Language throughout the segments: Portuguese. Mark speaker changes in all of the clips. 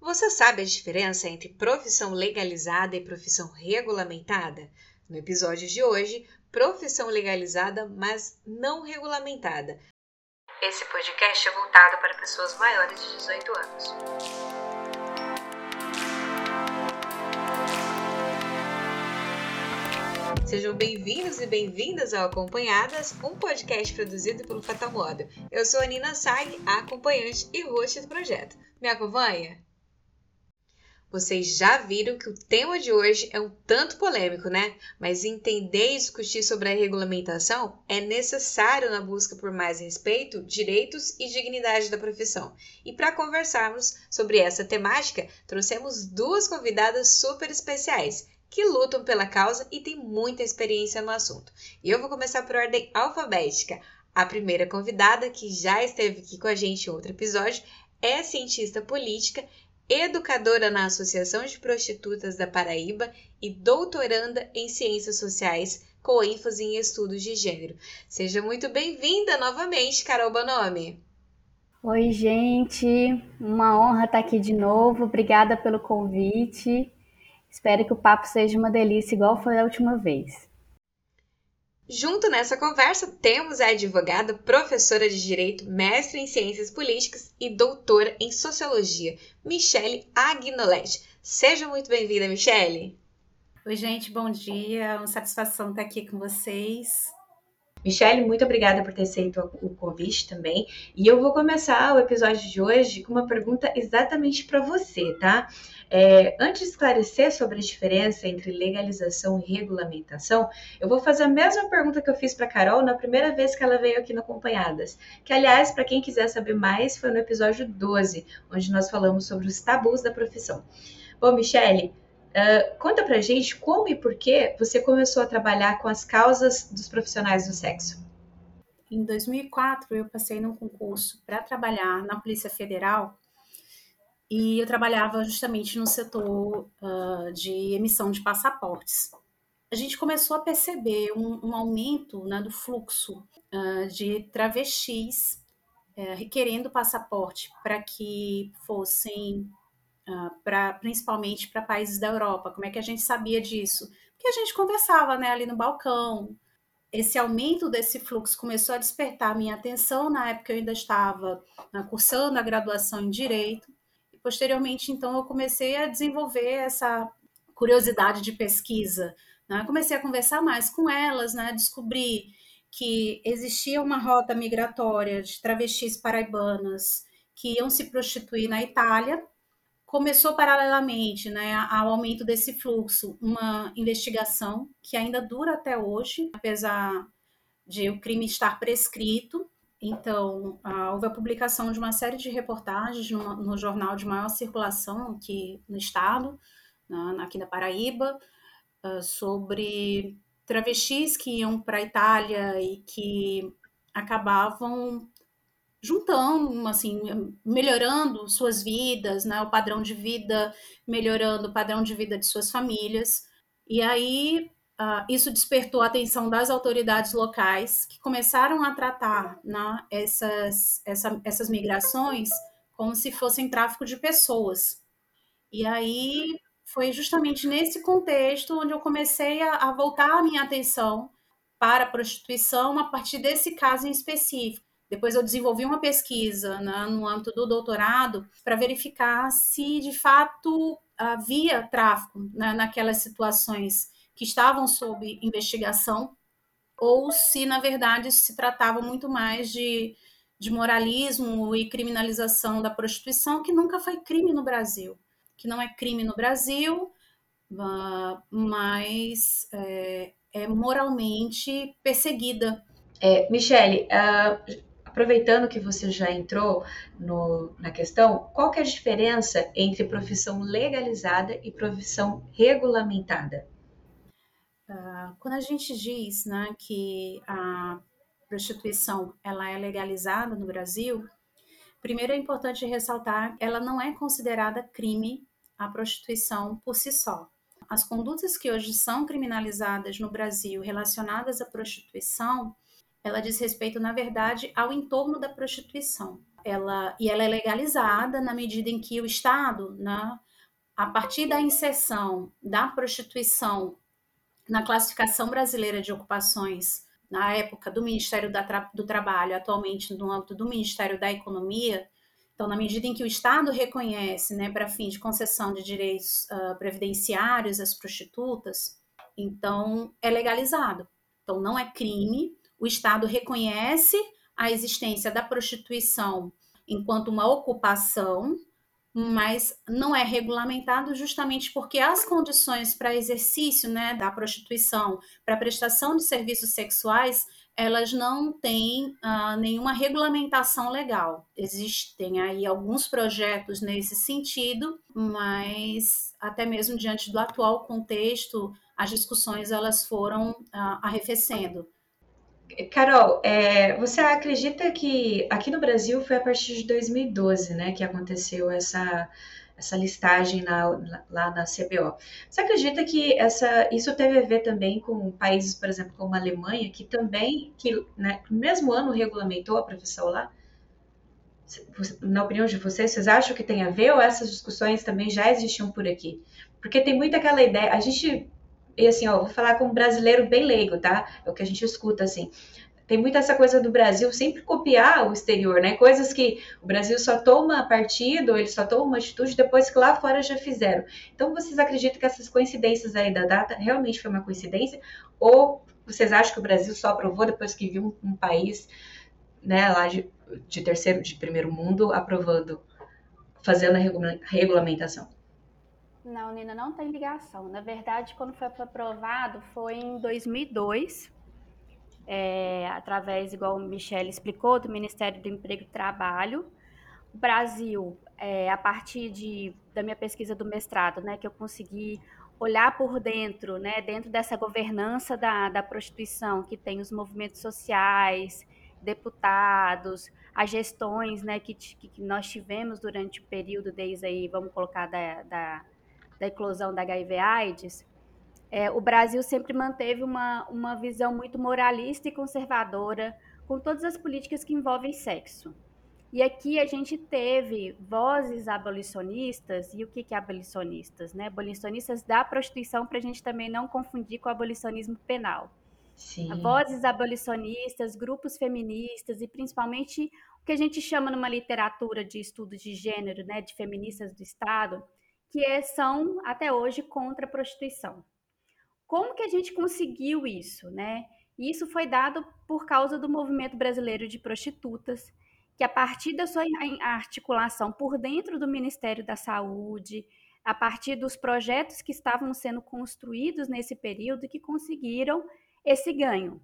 Speaker 1: Você sabe a diferença entre profissão legalizada e profissão regulamentada? No episódio de hoje, profissão legalizada, mas não regulamentada. Esse podcast é voltado para pessoas maiores de 18 anos. Sejam bem-vindos e bem-vindas ao Acompanhadas, um podcast produzido pelo Fatal. Eu sou a Nina Sag, a acompanhante e host do projeto. Me acompanha? Vocês já viram que o tema de hoje é um tanto polêmico, né? Mas entender e discutir sobre a regulamentação é necessário na busca por mais respeito, direitos e dignidade da profissão. E para conversarmos sobre essa temática, trouxemos duas convidadas super especiais que lutam pela causa e têm muita experiência no assunto. E eu vou começar por ordem alfabética. A primeira convidada, que já esteve aqui com a gente em outro episódio, é cientista política educadora na Associação de Prostitutas da Paraíba e doutoranda em Ciências Sociais, com ênfase em estudos de gênero. Seja muito bem-vinda novamente, Carol Bonomi.
Speaker 2: Oi, gente. Uma honra estar aqui de novo. Obrigada pelo convite. Espero que o papo seja uma delícia, igual foi a última vez.
Speaker 1: Junto nessa conversa, temos a advogada, professora de Direito, mestre em Ciências Políticas e doutora em Sociologia, Michele Agnoletti. Seja muito bem-vinda, Michele.
Speaker 3: Oi, gente, bom dia. É uma satisfação estar aqui com vocês.
Speaker 1: Michele, muito obrigada por ter aceito o convite também. E eu vou começar o episódio de hoje com uma pergunta exatamente para você, tá? É, antes de esclarecer sobre a diferença entre legalização e regulamentação, eu vou fazer a mesma pergunta que eu fiz para Carol na primeira vez que ela veio aqui no Acompanhadas. Que, aliás, para quem quiser saber mais, foi no episódio 12, onde nós falamos sobre os tabus da profissão. Bom, Michele, Uh, conta pra gente como e por que você começou a trabalhar com as causas dos profissionais do sexo.
Speaker 3: Em 2004, eu passei num concurso para trabalhar na Polícia Federal e eu trabalhava justamente no setor uh, de emissão de passaportes. A gente começou a perceber um, um aumento né, do fluxo uh, de travestis uh, requerendo passaporte para que fossem pra, principalmente para países da Europa. Como é que a gente sabia disso? Porque a gente conversava né, ali no balcão. Esse aumento desse fluxo começou a despertar minha atenção. Na época, eu ainda estava cursando a graduação em Direito. Posteriormente, então, eu comecei a desenvolver essa curiosidade de pesquisa. Né? Comecei a conversar mais com elas, né? descobri que existia uma rota migratória de travestis paraibanas que iam se prostituir na Itália começou paralelamente né, ao aumento desse fluxo uma investigação que ainda dura até hoje, apesar de o crime estar prescrito. Então, houve a publicação de uma série de reportagens no, jornal de maior circulação aqui no estado, na, aqui na Paraíba, uh, sobre travestis que iam para a Itália e que acabavam juntando, assim, melhorando suas vidas, né, o padrão de vida, melhorando o padrão de vida de suas famílias. E aí uh, isso despertou a atenção das autoridades locais, que começaram a tratar né, essas, essa, essas migrações como se fossem tráfico de pessoas. E aí foi justamente nesse contexto onde eu comecei a, a voltar a minha atenção para a prostituição a partir desse caso em específico depois eu desenvolvi uma pesquisa né, no âmbito do doutorado para verificar se de fato havia tráfico né, naquelas situações que estavam sob investigação ou se na verdade se tratava muito mais de, de moralismo e criminalização da prostituição, que nunca foi crime no Brasil, que não é crime no Brasil, ah, mas é, é moralmente perseguida.
Speaker 1: É, Michele, uh, aproveitando que você já entrou no, na questão, qual que é a diferença entre profissão legalizada e profissão regulamentada?
Speaker 3: Uh, quando a gente diz né, que a prostituição ela é legalizada no Brasil, primeiro é importante ressaltar que ela não é considerada crime a prostituição por si só. As condutas que hoje são criminalizadas no Brasil relacionadas à prostituição ela diz respeito, na verdade, ao entorno da prostituição. ela e ela é legalizada na medida em que o Estado, né, a partir da inserção da prostituição na classificação brasileira de ocupações na época do Ministério do Trabalho, atualmente no âmbito do Ministério da Economia, então, na medida em que o Estado reconhece, né, para fim de concessão de direitos uh, previdenciários às prostitutas, então é legalizado. Então, não é crime, o Estado reconhece a existência da prostituição enquanto uma ocupação, mas não é regulamentado justamente porque as condições para exercício né, da prostituição, para prestação de serviços sexuais, elas não têm uh, nenhuma regulamentação legal. Existem aí alguns projetos nesse sentido, mas até mesmo diante do atual contexto, as discussões elas foram uh, arrefecendo.
Speaker 1: Carol, é, você acredita que aqui no Brasil foi a partir de 2012, né, que aconteceu essa essa listagem na, lá na CBO. Você acredita que essa, isso teve a ver também com países, por exemplo, como a Alemanha, que também, que né, no mesmo ano regulamentou a profissão lá? Na opinião de vocês, vocês acham que tem a ver ou essas discussões também já existiam por aqui? Porque tem muito aquela ideia, a gente e assim, ó, vou falar como brasileiro bem leigo, tá? É o que a gente escuta, assim. Tem muita essa coisa do Brasil sempre copiar o exterior, né? Coisas que o Brasil só toma partido, ele só toma uma atitude depois que lá fora já fizeram. Então, vocês acreditam que essas coincidências aí da data realmente foi uma coincidência? Ou vocês acham que o Brasil só aprovou depois que viu um, um país, né, lá de, de terceiro, de primeiro mundo, aprovando, fazendo a regulamentação?
Speaker 2: Não, Nina, não tem ligação. Na verdade, quando foi aprovado, foi em 2002, é, através, igual o Michele explicou, do Ministério do Emprego e Trabalho. O Brasil, é, a partir de, da minha pesquisa do mestrado, né, que eu consegui olhar por dentro, né, dentro dessa governança da, da prostituição, que tem os movimentos sociais, deputados, as gestões né, que, que nós tivemos durante o período desde aí, vamos colocar, da, da da eclosão da HIV/AIDS, é, o Brasil sempre manteve uma, uma visão muito moralista e conservadora com todas as políticas que envolvem sexo. E aqui a gente teve vozes abolicionistas, e o que, que é abolicionistas? Né? Abolicionistas da prostituição, para a gente também não confundir com o abolicionismo penal. Sim. Vozes abolicionistas, grupos feministas e principalmente o que a gente chama numa literatura de estudo de gênero, né, de feministas do Estado, que é, são até hoje contra a prostituição. Como que a gente conseguiu isso, né? Isso foi dado por causa do movimento brasileiro de prostitutas, que a partir da sua articulação por dentro do Ministério da Saúde, a partir dos projetos que estavam sendo construídos nesse período, que conseguiram esse ganho.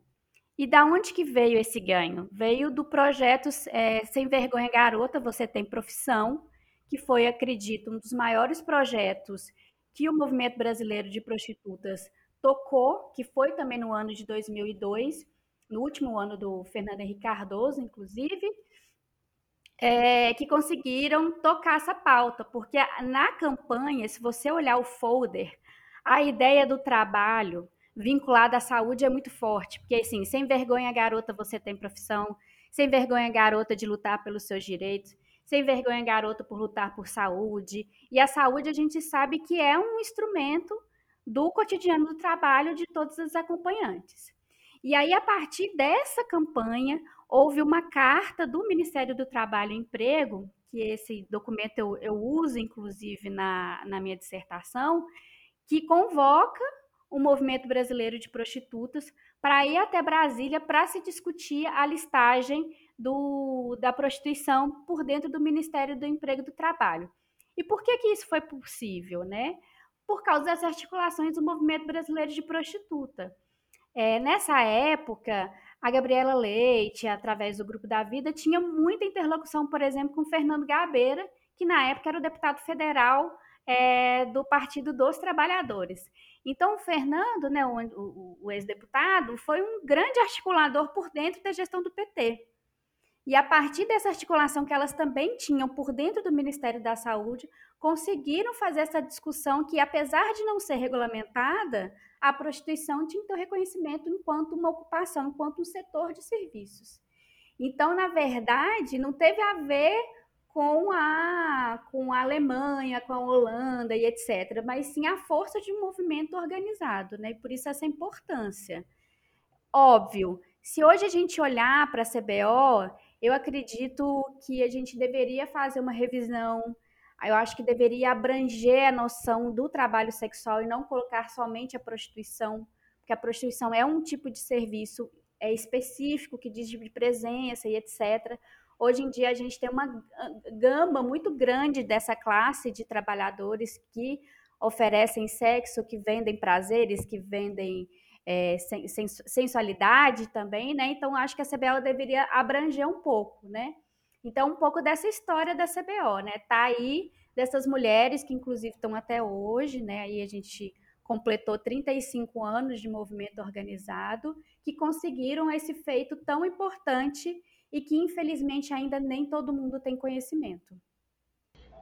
Speaker 2: E da onde que veio esse ganho? Veio do projeto é, Sem Vergonha Garota, Você Tem Profissão, que foi, acredito, um dos maiores projetos que o movimento brasileiro de prostitutas tocou, que foi também no ano de 2002, no último ano do Fernando Henrique Cardoso, inclusive, é, que conseguiram tocar essa pauta, porque na campanha, se você olhar o folder, a ideia do trabalho vinculado à saúde é muito forte, porque assim, sem vergonha garota você tem profissão, sem vergonha garota de lutar pelos seus direitos, sem vergonha garota por lutar por saúde. E a saúde a gente sabe que é um instrumento do cotidiano do trabalho de todos os acompanhantes. E aí, a partir dessa campanha, houve uma carta do Ministério do Trabalho e Emprego, que esse documento eu, eu uso, inclusive, na, na minha dissertação, que convoca o movimento brasileiro de prostitutas para ir até Brasília para se discutir a listagem do, da prostituição por dentro do Ministério do Emprego e do Trabalho. E por que, que isso foi possível? Né? Por causa das articulações do movimento brasileiro de prostituta. É, nessa época, a Gabriela Leite, através do Grupo da Vida, tinha muita interlocução, por exemplo, com Fernando Gabeira, que na época era o deputado federal é, do Partido dos Trabalhadores. Então, o Fernando, né, o, o, o ex-deputado, foi um grande articulador por dentro da gestão do PT. E a partir dessa articulação que elas também tinham por dentro do Ministério da Saúde, conseguiram fazer essa discussão que, apesar de não ser regulamentada, a prostituição tinha que ter reconhecimento enquanto uma ocupação, enquanto um setor de serviços. Então, na verdade, não teve a ver com a, com a Alemanha, com a Holanda e etc., mas sim a força de um movimento organizado, né? E por isso essa importância. Óbvio, se hoje a gente olhar para a CBO, eu acredito que a gente deveria fazer uma revisão. Eu acho que deveria abranger a noção do trabalho sexual e não colocar somente a prostituição, porque a prostituição é um tipo de serviço é específico que diz de presença e etc. Hoje em dia a gente tem uma gama muito grande dessa classe de trabalhadores que oferecem sexo, que vendem prazeres, que vendem é, sensualidade também, né? Então acho que a CBO deveria abranger um pouco, né? Então um pouco dessa história da CBO, né? Tá aí dessas mulheres que inclusive estão até hoje, né? Aí a gente completou 35 anos de movimento organizado que conseguiram esse feito tão importante e que infelizmente ainda nem todo mundo tem conhecimento.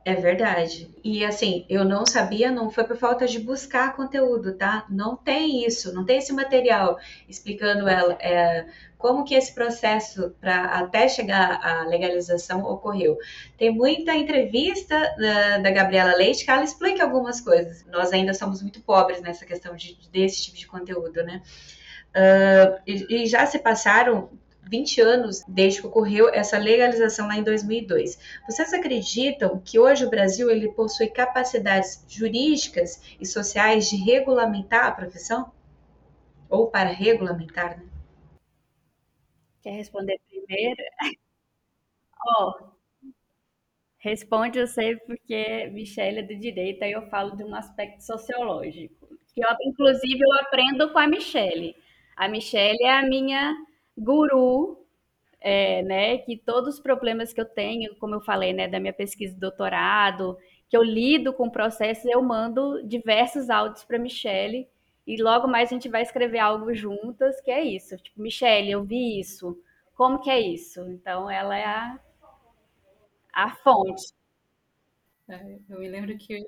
Speaker 1: É verdade. E assim, eu não sabia, não foi por falta de buscar conteúdo, tá? Não tem isso, não tem esse material explicando ela é, como que esse processo para até chegar à legalização ocorreu. Tem muita entrevista da, da, Gabriela Leite que ela explica algumas coisas. Nós ainda somos muito pobres nessa questão de, desse tipo de conteúdo, né? Uh, e, e já se passaram 20 anos desde que ocorreu essa legalização lá em 2002. Vocês acreditam que hoje o Brasil ele possui capacidades jurídicas e sociais de regulamentar a profissão? Ou para regulamentar, né?
Speaker 2: Quer responder primeiro? Ó, oh, responde você porque Michelle é do direito, aí eu falo de um aspecto sociológico. Que eu, inclusive, eu aprendo com a Michelle. A Michelle é a minha guru, é, né? Que todos os problemas que eu tenho, como eu falei, né, da minha pesquisa de doutorado, que eu lido com processos, eu mando diversos áudios para Michelle e logo mais a gente vai escrever algo juntas, que é isso. Tipo, Michelle, eu vi isso. Como que é isso? Então, ela é a, a fonte.
Speaker 3: É, eu me lembro que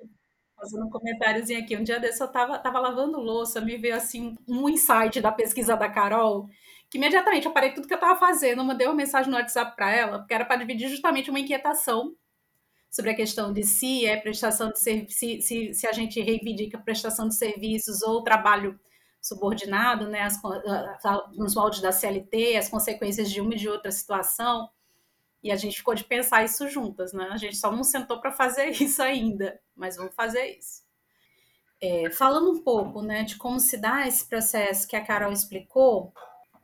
Speaker 3: fazendo um comentáriozinho aqui. Um dia desse eu tava, tava lavando louça, me veio assim um insight da pesquisa da Carol, que imediatamente eu parei tudo que eu tava fazendo, mandei uma mensagem no WhatsApp para ela, porque era para dividir justamente uma inquietação sobre a questão de se é prestação de se, se, se, a gente reivindica prestação de serviços ou trabalho subordinado, né, as, nos moldes da CLT, as consequências de uma e de outra situação. E a gente ficou de pensar isso juntas, né? A gente só não sentou para fazer isso ainda, mas vamos fazer isso. É, falando um pouco né, de como se dá esse processo que a Carol explicou,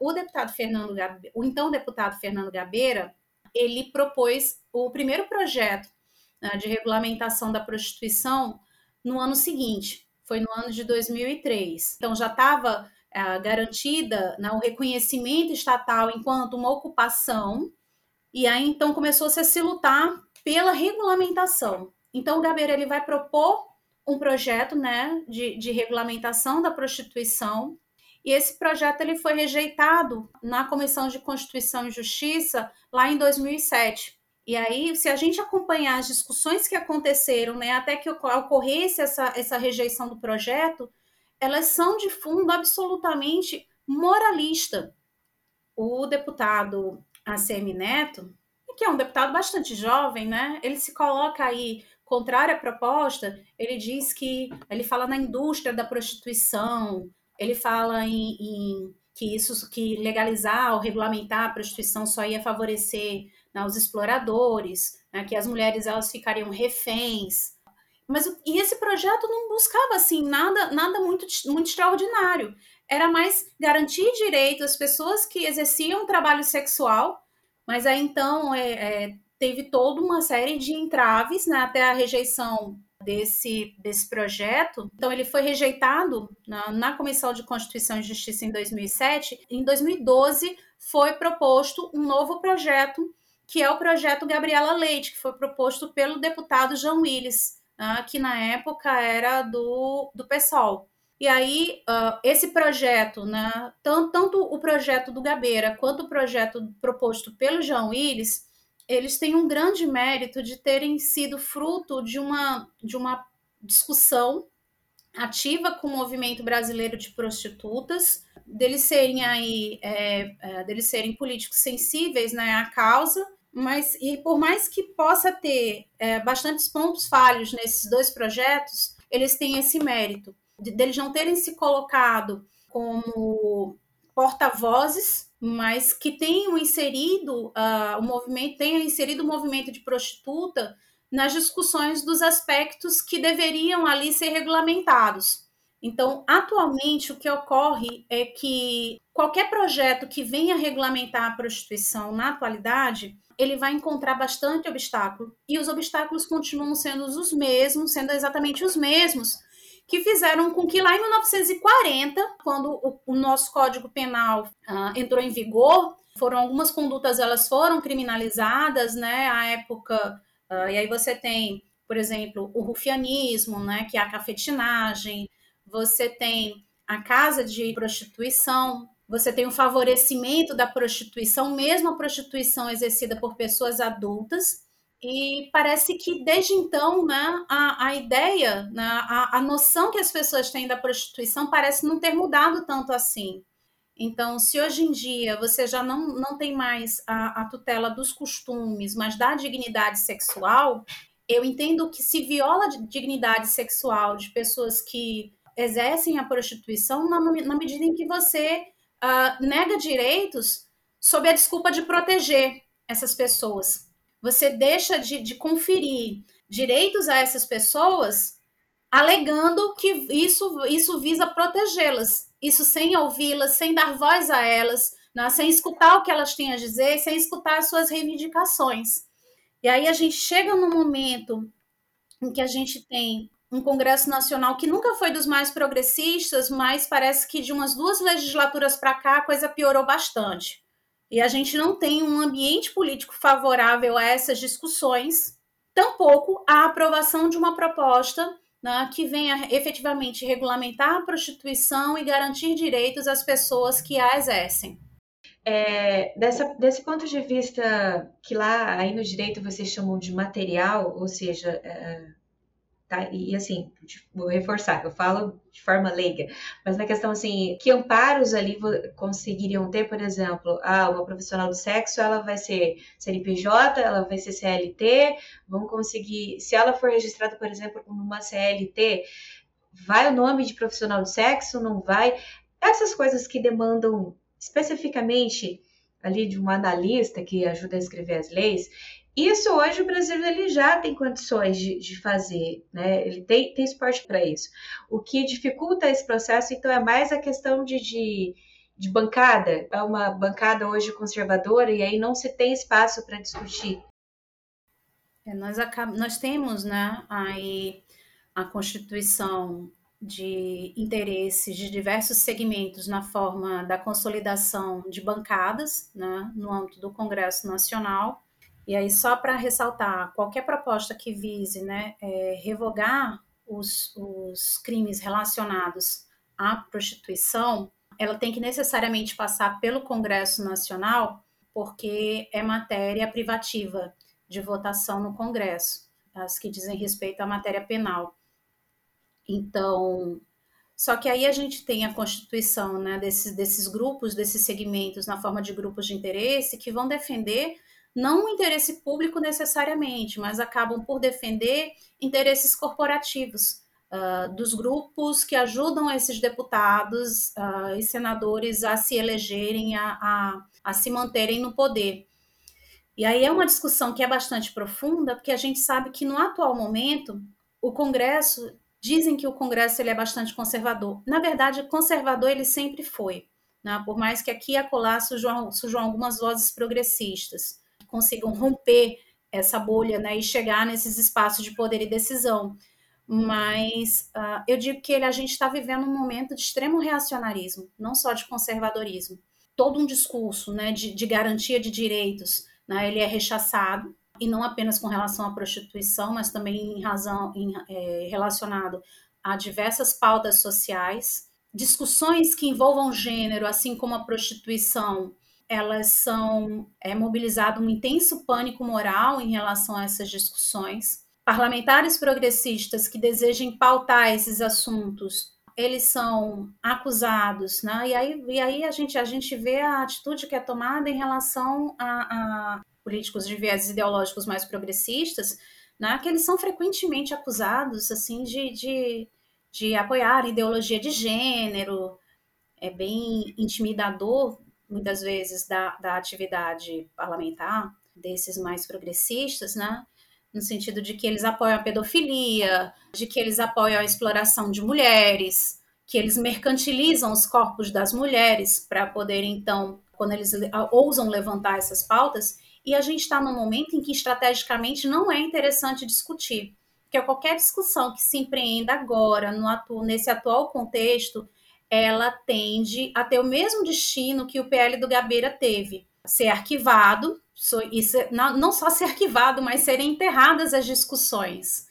Speaker 3: o deputado Fernando Gabe, o então deputado Fernando Gabeira, ele propôs o primeiro projeto né, de regulamentação da prostituição no ano seguinte, foi no ano de 2003. Então já estava é, garantida né, o reconhecimento estatal enquanto uma ocupação e aí então começou-se a se lutar pela regulamentação. Então o Gabeira ele vai propor um projeto né, de, de regulamentação da prostituição e esse projeto ele foi rejeitado na Comissão de Constituição e Justiça lá em 2007. E aí, se a gente acompanhar as discussões que aconteceram, né, até que ocorresse essa, essa rejeição do projeto, elas são de fundo absolutamente moralista. O deputado ACM Neto, que é um deputado bastante jovem, né? Ele se coloca aí contrário à proposta, ele diz que ele fala na indústria da prostituição, ele fala em, em que isso que legalizar ou regulamentar a prostituição só ia favorecer né, os exploradores, né, que as mulheres elas ficariam reféns. Mas e esse projeto não buscava assim nada nada muito muito extraordinário. Era mais garantir direito às pessoas que exerciam trabalho sexual mas aí então é, é, teve toda uma série de entraves né, até a rejeição desse, desse projeto. Então, ele foi rejeitado na, na, Comissão de Constituição e Justiça em 2007. Em 2012, foi proposto um novo projeto, que é o projeto Gabriela Leite, que foi proposto pelo deputado João Willis, né, que na época era do, do PSOL. E aí, uh, esse projeto, né, tanto, tanto, o projeto do Gabeira quanto o projeto proposto pelo João Willis, eles têm um grande mérito de terem sido fruto de uma, de uma discussão ativa com o movimento brasileiro de prostitutas, deles serem aí, é, é, deles serem políticos sensíveis né, à causa, mas e por mais que possa ter é, bastantes pontos falhos nesses dois projetos, eles têm esse mérito de, deles não terem se colocado como porta-vozes, mas que tenham inserido uh, o movimento, tenham inserido o movimento de prostituta nas discussões dos aspectos que deveriam ali ser regulamentados. Então, atualmente, o que ocorre é que qualquer projeto que venha regulamentar a prostituição na atualidade, ele vai encontrar bastante obstáculo. E os obstáculos continuam sendo os mesmos, sendo exatamente os mesmos que fizeram com que lá em 1940, quando o, o nosso Código Penal uh, entrou em vigor, foram algumas condutas elas foram criminalizadas, né? A época uh, e aí você tem, por exemplo, o rufianismo, né? Que é a cafetinagem. Você tem a casa de prostituição. Você tem o favorecimento da prostituição, mesmo a prostituição exercida por pessoas adultas. E parece que desde então, né, a, a ideia, né, a, a noção que as pessoas têm da prostituição parece não ter mudado tanto assim. Então, se hoje em dia você já não, não tem mais a, a tutela dos costumes, mas da dignidade sexual, eu entendo que se viola a dignidade sexual de pessoas que exercem a prostituição na, na medida em que você uh, nega direitos sob a desculpa de proteger essas pessoas você deixa de, de conferir direitos a essas pessoas, alegando que isso, isso visa protegê-las, isso sem ouvi-las, sem dar voz a elas, né? sem escutar o que elas têm a dizer, sem escutar as suas reivindicações. E aí a gente chega num momento em que a gente tem um Congresso Nacional que nunca foi dos mais progressistas, mas parece que de umas duas legislaturas para cá a coisa piorou bastante e a gente não tem um ambiente político favorável a essas discussões, tampouco a aprovação de uma proposta né, que venha efetivamente regulamentar a prostituição e garantir direitos às pessoas que a exercem.
Speaker 1: É, dessa, desse ponto de vista que lá aí no direito vocês chamam de material, ou seja, é, Tá? E assim, vou reforçar, eu falo de forma leiga, mas na questão assim, que amparos ali conseguiriam ter, por exemplo, ah, uma profissional do sexo, ela vai ser CNPJ, ela vai ser CLT, vamos conseguir, se ela for registrada, por exemplo, como uma CLT, vai o nome de profissional do sexo, não vai? Essas coisas que demandam especificamente ali de um analista que ajuda a escrever as leis, isso hoje o Brasil ele já tem condições de, de fazer, né? Ele tem, tem esporte para isso. O que dificulta esse processo, então, é mais a questão de, de, de bancada. É uma bancada hoje conservadora e aí não se tem espaço para discutir.
Speaker 3: É, nós, nós temos né, aí a constituição de interesses de diversos segmentos na forma da consolidação de bancadas né, no âmbito do Congresso Nacional e aí, só para ressaltar, qualquer proposta que vise né, é, revogar os, os crimes relacionados à prostituição, ela tem que necessariamente passar pelo Congresso Nacional, porque é matéria privativa de votação no Congresso, as que dizem respeito à matéria penal. Então, só que aí a gente tem a constituição né, desses, desses grupos, desses segmentos, na forma de grupos de interesse, que vão defender não o interesse público necessariamente, mas acabam por defender interesses corporativos uh, dos grupos que ajudam esses deputados uh, e senadores a se elegerem, a, a, a se manterem no poder. E aí é uma discussão que é bastante profunda, porque a gente sabe que no atual momento o Congresso dizem que o Congresso ele é bastante conservador. Na verdade, conservador ele sempre foi, né? por mais que aqui e acolá surjam, surjam algumas vozes progressistas consigam romper essa bolha né, e chegar nesses espaços de poder e decisão. Mas uh, eu digo que ele, a gente está vivendo um momento de extremo reacionarismo, não só de conservadorismo. Todo um discurso né, de, de garantia de direitos, né, ele é rechaçado, e não apenas com relação à prostituição, mas também em razão em, é, relacionado a diversas pautas sociais, discussões que envolvam gênero, assim como a prostituição, elas são é, mobilizado um intenso pânico moral em relação a essas discussões. parlamentares progressistas que desejem pautar esses assuntos, eles são acusados, né? E aí, e aí a, gente, a gente vê a atitude que é tomada em relação a, a políticos de viés ideológicos mais progressistas, né? Que eles são frequentemente acusados, assim, de, de, de apoiar ideologia de gênero, é bem intimidador, muitas vezes, da, da atividade parlamentar desses mais progressistas, né? no sentido de que eles apoiam a pedofilia, de que eles apoiam a exploração de mulheres, que eles mercantilizam os corpos das mulheres para poder, então, quando eles ousam levantar essas pautas, e a gente está num momento em que estrategicamente não é interessante discutir, porque qualquer discussão que se empreenda agora, no atu nesse atual contexto, ela tende a ter o mesmo destino que o PL do Gabeira teve, ser arquivado, não só ser arquivado, mas serem enterradas as discussões.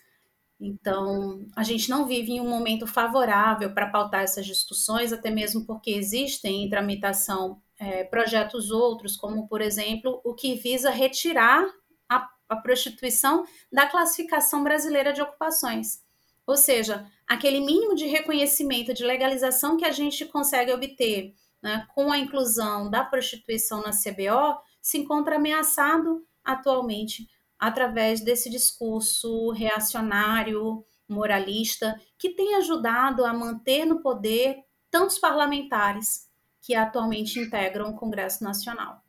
Speaker 3: Então, a gente não vive em um momento favorável para pautar essas discussões, até mesmo porque existem em tramitação é, projetos outros, como, por exemplo, o que visa retirar a, a prostituição da classificação brasileira de ocupações. Ou seja, aquele mínimo de reconhecimento, de legalização que a gente consegue obter né, com a inclusão da prostituição na CBO, se encontra ameaçado atualmente através desse discurso reacionário, moralista, que tem ajudado a manter no poder tantos parlamentares que atualmente integram o Congresso Nacional.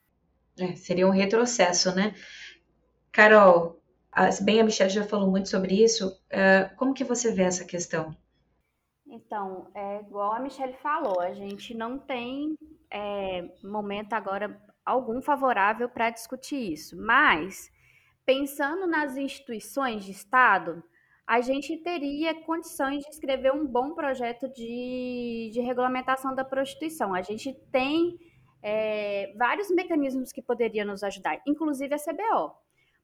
Speaker 1: É, seria um retrocesso, né? Carol, bem a Michelle já falou muito sobre isso, uh, como que você vê essa questão?
Speaker 2: Então, é igual a Michelle falou, a gente não tem é, momento agora algum favorável para discutir isso. Mas, pensando nas instituições de Estado, a gente teria condições de escrever um bom projeto de, de regulamentação da prostituição. A gente tem é, vários mecanismos que poderiam nos ajudar, inclusive a CBO.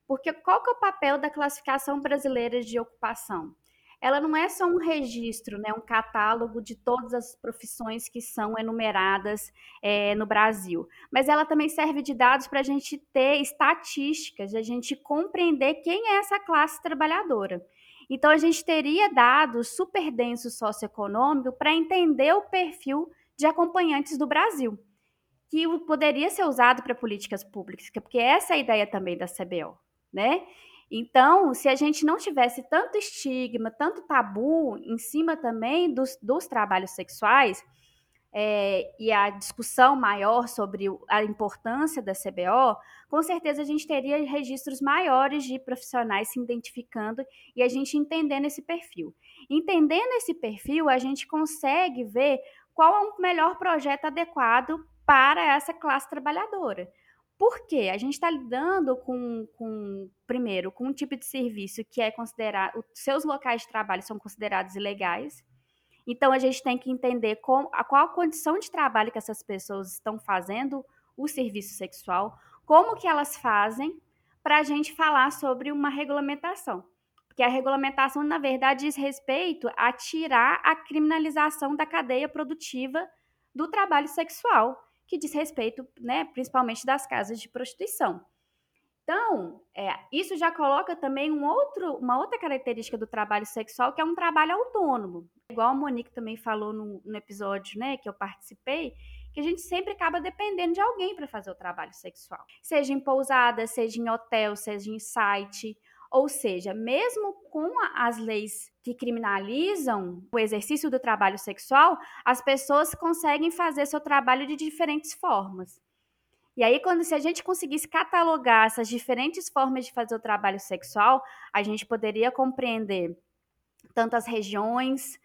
Speaker 2: Porque qual que é o papel da classificação brasileira de ocupação? ela não é só um registro, né, um catálogo de todas as profissões que são enumeradas é, no Brasil, mas ela também serve de dados para a gente ter estatísticas, a gente compreender quem é essa classe trabalhadora. Então, a gente teria dados super densos socioeconômico para entender o perfil de acompanhantes do Brasil, que poderia ser usado para políticas públicas, porque essa é a ideia também da CBO, né? Então, se a gente não tivesse tanto estigma, tanto tabu em cima também dos, dos trabalhos sexuais, é, e a discussão maior sobre a importância da CBO, com certeza a gente teria registros maiores de profissionais se identificando e a gente entendendo esse perfil. Entendendo esse perfil, a gente consegue ver qual é o melhor projeto adequado para essa classe trabalhadora. Por quê? A gente está lidando com, com, primeiro, com um tipo de serviço que é considerado, os seus locais de trabalho são considerados ilegais. Então, a gente tem que entender com, a qual a condição de trabalho que essas pessoas estão fazendo o serviço sexual, como que elas fazem, para a gente falar sobre uma regulamentação. Porque a regulamentação, na verdade, diz respeito a tirar a criminalização da cadeia produtiva do trabalho sexual que diz respeito, né, principalmente das casas de prostituição. Então, é, isso já coloca também um outro, uma outra característica do trabalho sexual, que é um trabalho autônomo. Igual a Monique também falou no, no episódio né, que eu participei, que a gente sempre acaba dependendo de alguém para fazer o trabalho sexual. Seja em pousada, seja em hotel, seja em site. Ou seja, mesmo com as leis que criminalizam o exercício do trabalho sexual, as pessoas conseguem fazer seu trabalho de diferentes formas. E aí, quando se a gente conseguisse catalogar essas diferentes formas de fazer o trabalho sexual, a gente poderia compreender tanto as regiões,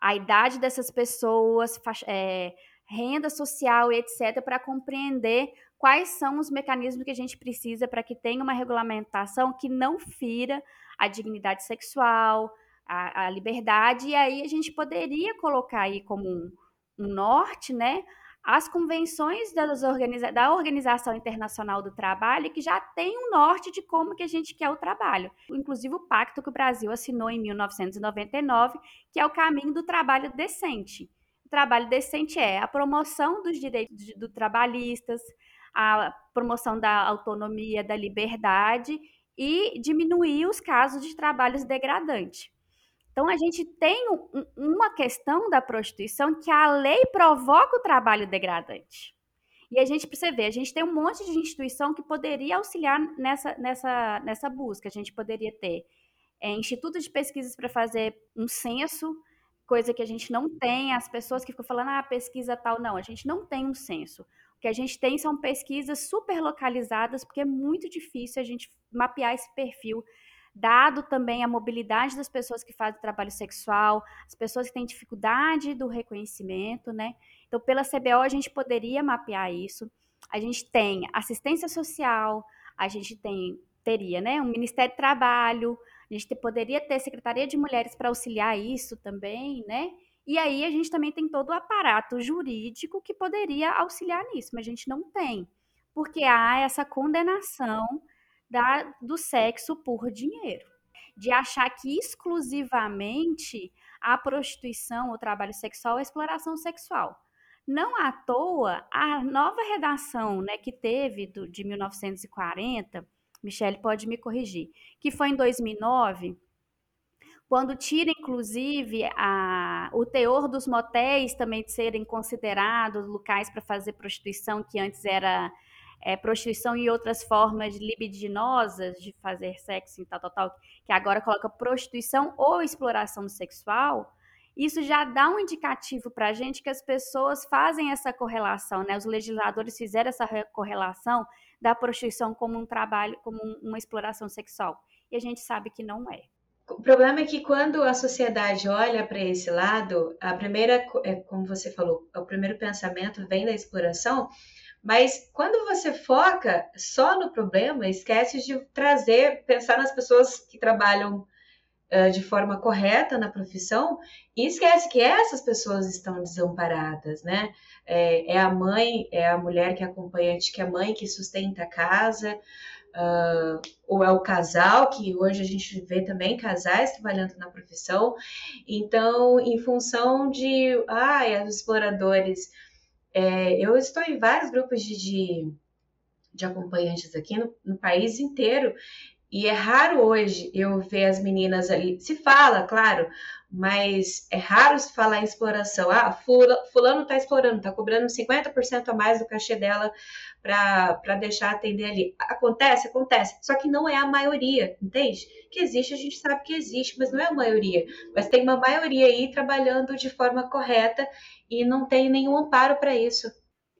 Speaker 2: a idade dessas pessoas, é, renda social e etc., para compreender quais são os mecanismos que a gente precisa para que tenha uma regulamentação que não fira a dignidade sexual, a, a liberdade, e aí a gente poderia colocar aí como um, um norte, né, as convenções organiza da Organização Internacional do Trabalho, que já tem um norte de como que a gente quer o trabalho. Inclusive o pacto que o Brasil assinou em 1999, que é o caminho do trabalho decente. Trabalho decente é a promoção dos direitos do trabalhistas, a promoção da autonomia, da liberdade e diminuir os casos de trabalhos degradantes. Então, a gente tem um, uma questão da prostituição que a lei provoca o trabalho degradante. E a gente precisa ver, a gente tem um monte de instituição que poderia auxiliar nessa, nessa, nessa busca. A gente poderia ter é, institutos de pesquisas para fazer um censo, coisa que a gente não tem. As pessoas que ficam falando, ah, pesquisa tal, não, a gente não tem um censo. O que a gente tem são pesquisas super localizadas, porque é muito difícil a gente mapear esse perfil dado também a mobilidade das pessoas que fazem trabalho sexual, as pessoas que têm dificuldade do reconhecimento, né? Então, pela CBO, a gente poderia mapear isso. A gente tem assistência social, a gente tem, teria, né, um Ministério do Trabalho, a gente poderia ter Secretaria de Mulheres para auxiliar isso também, né? E aí a gente também tem todo o aparato jurídico que poderia auxiliar nisso, mas a gente não tem, porque há essa condenação da, do sexo por dinheiro, de achar que exclusivamente a prostituição, o trabalho sexual é exploração sexual. Não à toa, a nova redação né, que teve do, de 1940, Michele pode me corrigir, que foi em 2009, quando tira, inclusive, a, o teor dos motéis também de serem considerados locais para fazer prostituição, que antes era é, prostituição e outras formas libidinosas de fazer sexo e tal, tal, tal, que agora coloca prostituição ou exploração sexual, isso já dá um indicativo para a gente que as pessoas fazem essa correlação, né? Os legisladores fizeram essa correlação da prostituição como um trabalho, como uma exploração sexual. E a gente sabe que não é.
Speaker 1: O problema é que quando a sociedade olha para esse lado, a primeira, é, como você falou, o primeiro pensamento vem da exploração, mas quando você foca só no problema, esquece de trazer, pensar nas pessoas que trabalham de forma correta na profissão e esquece que essas pessoas estão desamparadas, né? É, é a mãe, é a mulher que é acompanhante, que é a mãe que sustenta a casa, uh, ou é o casal, que hoje a gente vê também casais trabalhando na profissão. Então, em função de, ah, os exploradores é, eu estou em vários grupos de, de, de acompanhantes aqui no, no, país inteiro e é raro hoje eu ver as meninas ali. Se fala, claro, mas é raro se falar em exploração. Ah, fulano está explorando, está cobrando 50% a mais do cachê dela para deixar atender ali. Acontece? Acontece. Só que não é a maioria, entende? Que existe, a gente sabe que existe, mas não é a maioria. Mas tem uma maioria aí trabalhando de forma correta e não tem nenhum amparo para isso.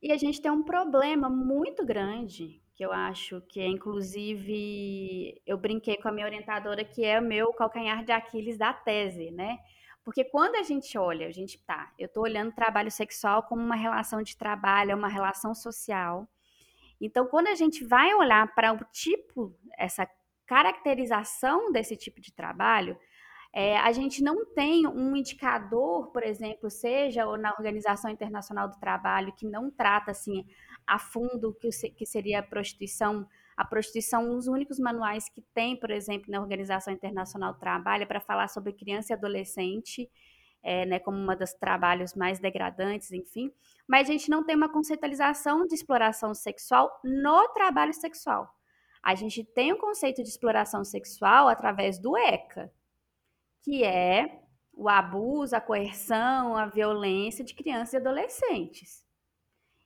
Speaker 2: E a gente tem um problema muito grande, que eu acho que é, inclusive, eu brinquei com a minha orientadora, que é o meu calcanhar de Aquiles da tese, né? Porque quando a gente olha, a gente tá, eu estou olhando trabalho sexual como uma relação de trabalho, é uma relação social, então, quando a gente vai olhar para o tipo, essa caracterização desse tipo de trabalho, é, a gente não tem um indicador, por exemplo, seja na Organização Internacional do Trabalho, que não trata assim a fundo que, que seria a prostituição. A prostituição, os únicos manuais que tem, por exemplo, na Organização Internacional do Trabalho, é para falar sobre criança e adolescente é, né, como um dos trabalhos mais degradantes, enfim. Mas a gente não tem uma conceitualização de exploração sexual no trabalho sexual. A gente tem o um conceito de exploração sexual através do ECA, que é o abuso, a coerção, a violência de crianças e adolescentes.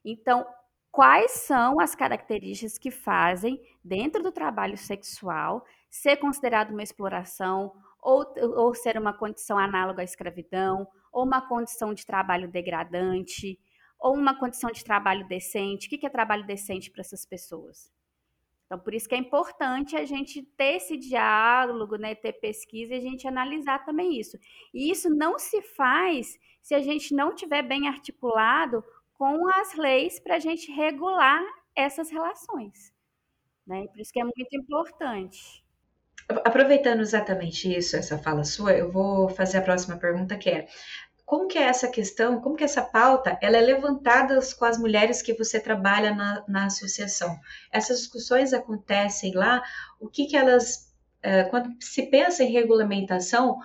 Speaker 2: Então, quais são as características que fazem, dentro do trabalho sexual, ser considerado uma exploração ou, ou ser uma condição análoga à escravidão, ou uma condição de trabalho degradante, ou uma condição de trabalho decente. O que é trabalho decente para essas pessoas? Então, por isso que é importante a gente ter esse diálogo, né, ter pesquisa e a gente analisar também isso. E isso não se faz se a gente não tiver bem articulado com as leis para a gente regular essas relações. Né? Por isso que é muito importante.
Speaker 1: Aproveitando exatamente isso, essa fala sua, eu vou fazer a próxima pergunta que é como que é essa questão, como que essa pauta, ela é levantada com as mulheres que você trabalha na, na associação? Essas discussões acontecem lá, o que que elas, é, quando se pensa em regulamentação,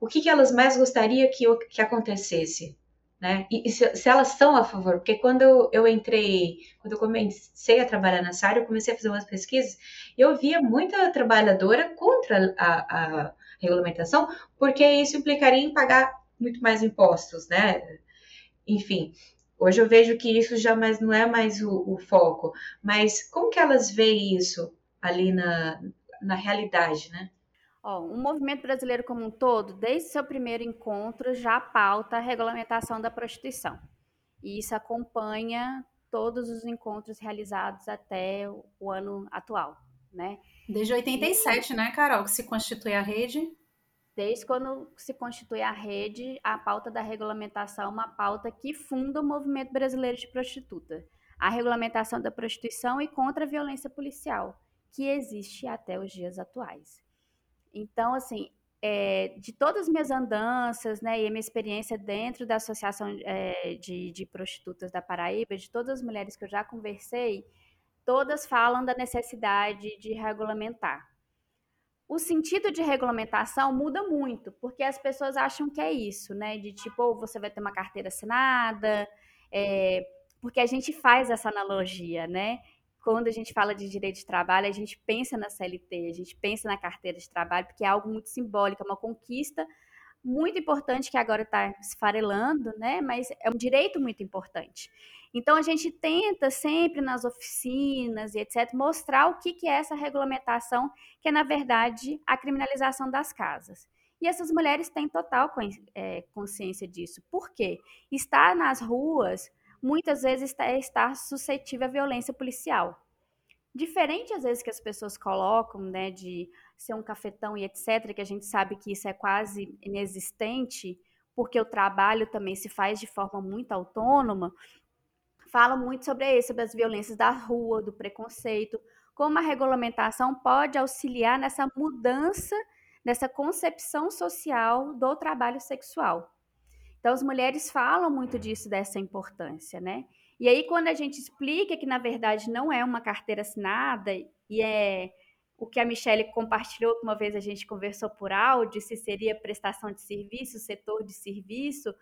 Speaker 1: o que que elas mais gostariam que, que acontecesse? Né? E, e se, se, elas estão a favor, porque quando eu, eu, entrei, quando eu comecei a trabalhar nessa área, eu comecei a fazer umas pesquisas e eu via muita trabalhadora contra a, a regulamentação, porque isso implicaria em pagar muito mais impostos, né? Enfim, hoje eu vejo que isso já mais não é mais o, o foco, mas como que elas veem isso ali na, na realidade, né?
Speaker 2: Ó, o movimento brasileiro como um todo, desde seu primeiro encontro, já pauta a regulamentação da prostituição. E isso acompanha todos os encontros realizados até o ano atual, né?
Speaker 3: Desde 87, e, né, Carol, que se constitui a rede?
Speaker 2: Desde quando se constitui a rede, a pauta da regulamentação é uma pauta que funda o movimento brasileiro de prostituta. A regulamentação da prostituição e contra a violência policial, que existe até os dias atuais. Então, assim, é, de todas as minhas andanças, né, e a minha experiência dentro da Associação é, de, de Prostitutas da Paraíba, de todas as mulheres que eu já conversei, todas falam da necessidade de regulamentar. O sentido de regulamentação muda muito, porque as pessoas acham que é isso, né? De tipo, ou você vai ter uma carteira assinada, é, porque a gente faz essa analogia, né? Quando a gente fala de direito de trabalho, a gente pensa na CLT, a gente pensa na carteira de trabalho, porque é algo muito simbólico, é uma conquista muito importante que agora está esfarelando, né? Mas é um direito muito importante. Então a gente tenta sempre nas oficinas e etc mostrar o que, que é essa regulamentação, que é na verdade a criminalização das casas. E essas mulheres têm total é, consciência disso. Por quê? Estar nas ruas muitas vezes está, está suscetível à violência policial. Diferente às vezes que as pessoas colocam, né, de ser um cafetão e etc, que a gente sabe que isso é quase inexistente, porque o trabalho também se faz de forma muito autônoma, fala muito sobre isso, sobre as violências da rua, do preconceito, como a regulamentação pode auxiliar nessa mudança, nessa concepção social do trabalho sexual. Então, as mulheres falam muito disso, dessa importância, né? E aí, quando a gente explica que, na verdade, não é uma carteira assinada e é o que a Michelle compartilhou, que uma vez a gente conversou por áudio, se seria prestação de serviço, setor de serviço,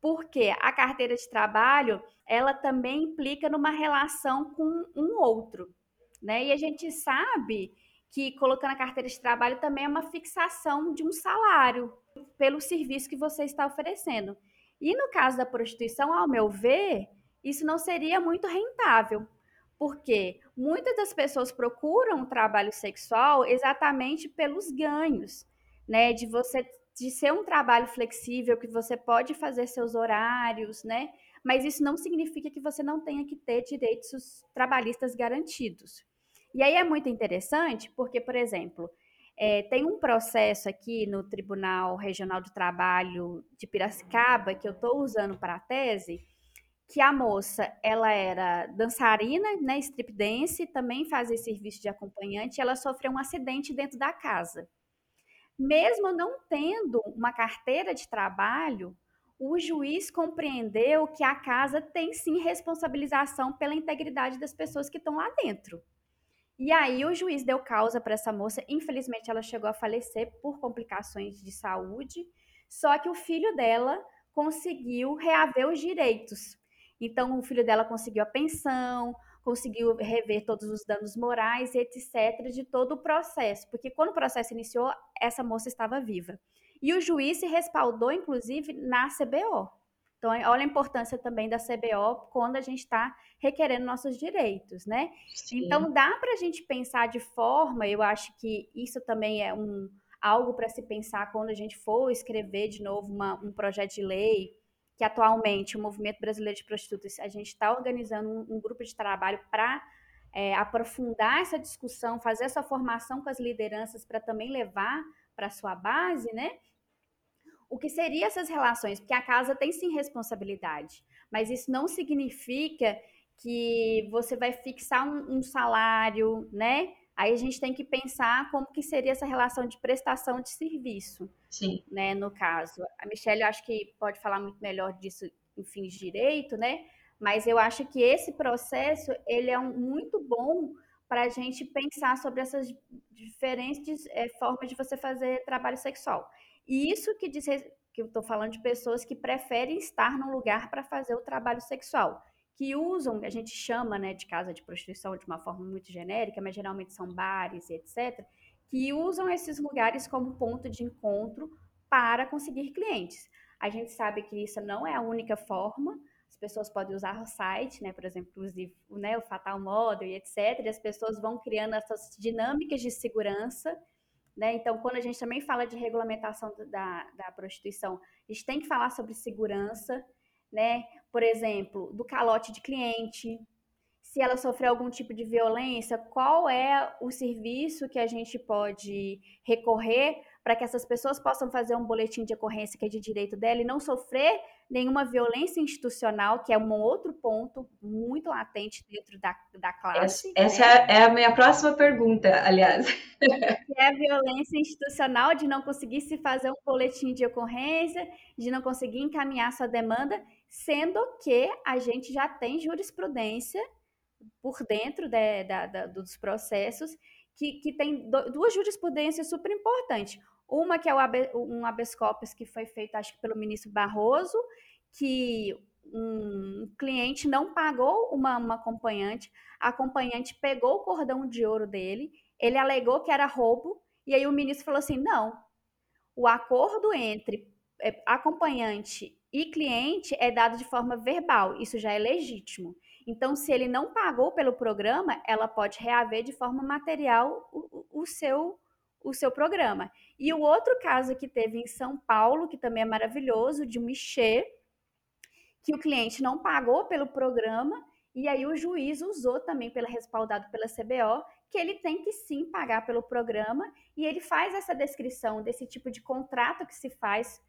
Speaker 2: porque a carteira de trabalho, ela também implica numa relação com um outro, né? E a gente sabe que colocando a carteira de trabalho também é uma fixação de um salário pelo serviço que você está oferecendo. E no caso da prostituição, ao meu ver, isso não seria muito rentável, porque muitas das pessoas procuram o trabalho sexual exatamente pelos ganhos, né? De você de ser um trabalho flexível que você pode fazer seus horários, né? Mas isso não significa que você não tenha que ter direitos trabalhistas garantidos. E aí é muito interessante porque, por exemplo, é, tem um processo aqui no Tribunal Regional do Trabalho de Piracicaba que eu estou usando para a tese, que a moça ela era dançarina, né, strip dance, também fazia serviço de acompanhante, ela sofreu um acidente dentro da casa. Mesmo não tendo uma carteira de trabalho, o juiz compreendeu que a casa tem sim responsabilização pela integridade das pessoas que estão lá dentro. E aí o juiz deu causa para essa moça. Infelizmente, ela chegou a falecer por complicações de saúde. Só que o filho dela conseguiu reaver os direitos. Então, o filho dela conseguiu a pensão, conseguiu rever todos os danos morais, etc., de todo o processo. Porque quando o processo iniciou, essa moça estava viva. E o juiz se respaldou, inclusive, na CBO. Então, olha a importância também da CBO quando a gente está requerendo nossos direitos, né? Sim. Então, dá para a gente pensar de forma, eu acho que isso também é um, algo para se pensar quando a gente for escrever de novo uma, um projeto de lei, que atualmente o Movimento Brasileiro de Prostitutas, a gente está organizando um, um, grupo de trabalho para é, aprofundar essa discussão, fazer essa formação com as lideranças para também levar para a sua base, né? O que seriam essas relações, porque a casa tem sim responsabilidade, mas isso não significa que você vai fixar um, um, salário, né? Aí a gente tem que pensar como que seria essa relação de prestação de serviço,
Speaker 1: sim.
Speaker 2: né? No caso, a Michelle eu acho que pode falar muito melhor disso em fins de direito, né? Mas eu acho que esse processo ele é um, muito bom para a gente pensar sobre essas diferentes é, formas de você fazer trabalho sexual. E isso que diz, que eu estou falando de pessoas que preferem estar num lugar para fazer o trabalho sexual, que usam, a gente chama né, de casa de prostituição de uma forma muito genérica, mas geralmente são bares e etc., que usam esses lugares como ponto de encontro para conseguir clientes. A gente sabe que isso não é a única forma, as pessoas podem usar o site, né, por exemplo, inclusive né, o Fatal Model e etc., e as pessoas vão criando essas dinâmicas de segurança né? Então, quando a gente também fala de regulamentação da, da prostituição, a gente tem que falar sobre segurança, né? Por exemplo, do calote de cliente, se ela sofreu algum tipo de violência, qual é o serviço que a gente pode recorrer para que essas pessoas possam fazer um boletim de ocorrência que é de direito dela e não sofrer nenhuma violência institucional, que é um outro ponto muito latente dentro da, da classe.
Speaker 1: Essa, né? é a minha próxima pergunta, aliás.
Speaker 2: Que é a violência institucional de não conseguir se fazer um boletim de ocorrência, de não conseguir encaminhar sua demanda, sendo que a gente já tem jurisprudência por dentro de, da, da, dos processos que, que tem duas jurisprudências super importantes. Uma que é o, um habeas corpus que foi feito, acho que pelo ministro Barroso, que um cliente não pagou uma, uma acompanhante, a acompanhante pegou o cordão de ouro dele, ele alegou que era roubo, e aí o ministro falou assim: não, o acordo entre é, acompanhante e cliente é dado de forma verbal, isso já é legítimo. Então, se ele não pagou pelo programa, ela pode reaver de forma material o, o seu o seu programa. E o outro caso que teve em São Paulo, que também é maravilhoso, de um Michê, que o cliente não pagou pelo programa, e aí o juiz usou também, pela, respaldado pela CBO, que ele tem que sim pagar pelo programa, e ele faz essa descrição desse tipo de contrato que se faz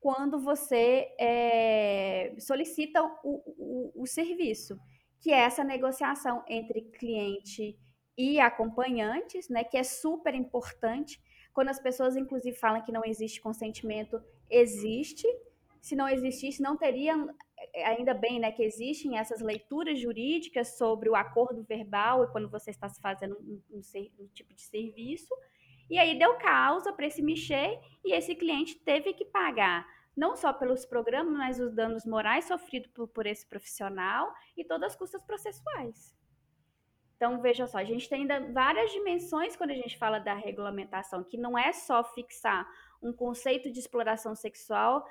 Speaker 2: quando você é, solicita o, o, o serviço, que é essa negociação entre cliente e acompanhantes, né, que é super importante. Quando as pessoas, inclusive, falam que não existe consentimento, existe. Se não existisse, não teriam, ainda bem, né, que existem essas leituras jurídicas sobre o acordo verbal e quando você está se fazendo um, um, um tipo de serviço. E aí deu causa para esse Michê e esse cliente teve que pagar não só pelos programas, mas os danos morais sofridos por, por esse profissional e todas as custas processuais. Então, veja só, a gente tem ainda várias dimensões quando a gente fala da regulamentação, que não é só fixar um conceito de exploração sexual,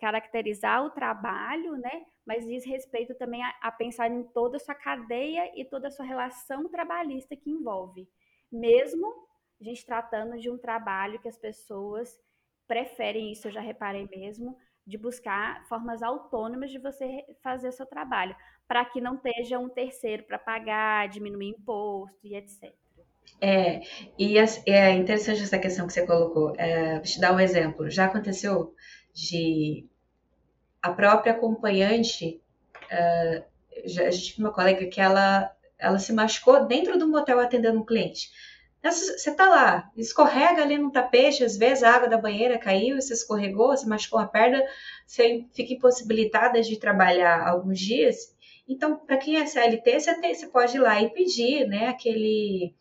Speaker 2: caracterizar o trabalho, né? Mas diz respeito também a, a pensar em toda a sua cadeia e toda a sua relação trabalhista que envolve. Mesmo a gente tratando de um trabalho que as pessoas preferem isso, eu já reparei mesmo, de buscar formas autônomas de você fazer o seu trabalho, para que não esteja um terceiro para pagar, diminuir imposto e etc.
Speaker 1: É, e é interessante essa questão que você colocou. É, vou te dar um exemplo. Já aconteceu de a própria acompanhante, uh, já, a gente tinha uma colega que ela, ela se machucou dentro do motel atendendo um cliente. Você tá lá, escorrega ali no tapete, às vezes a água da banheira caiu, você escorregou, você machucou a perna, você fica impossibilitada de trabalhar alguns dias. Então, para quem é CLT, você pode ir lá e pedir, né, aquele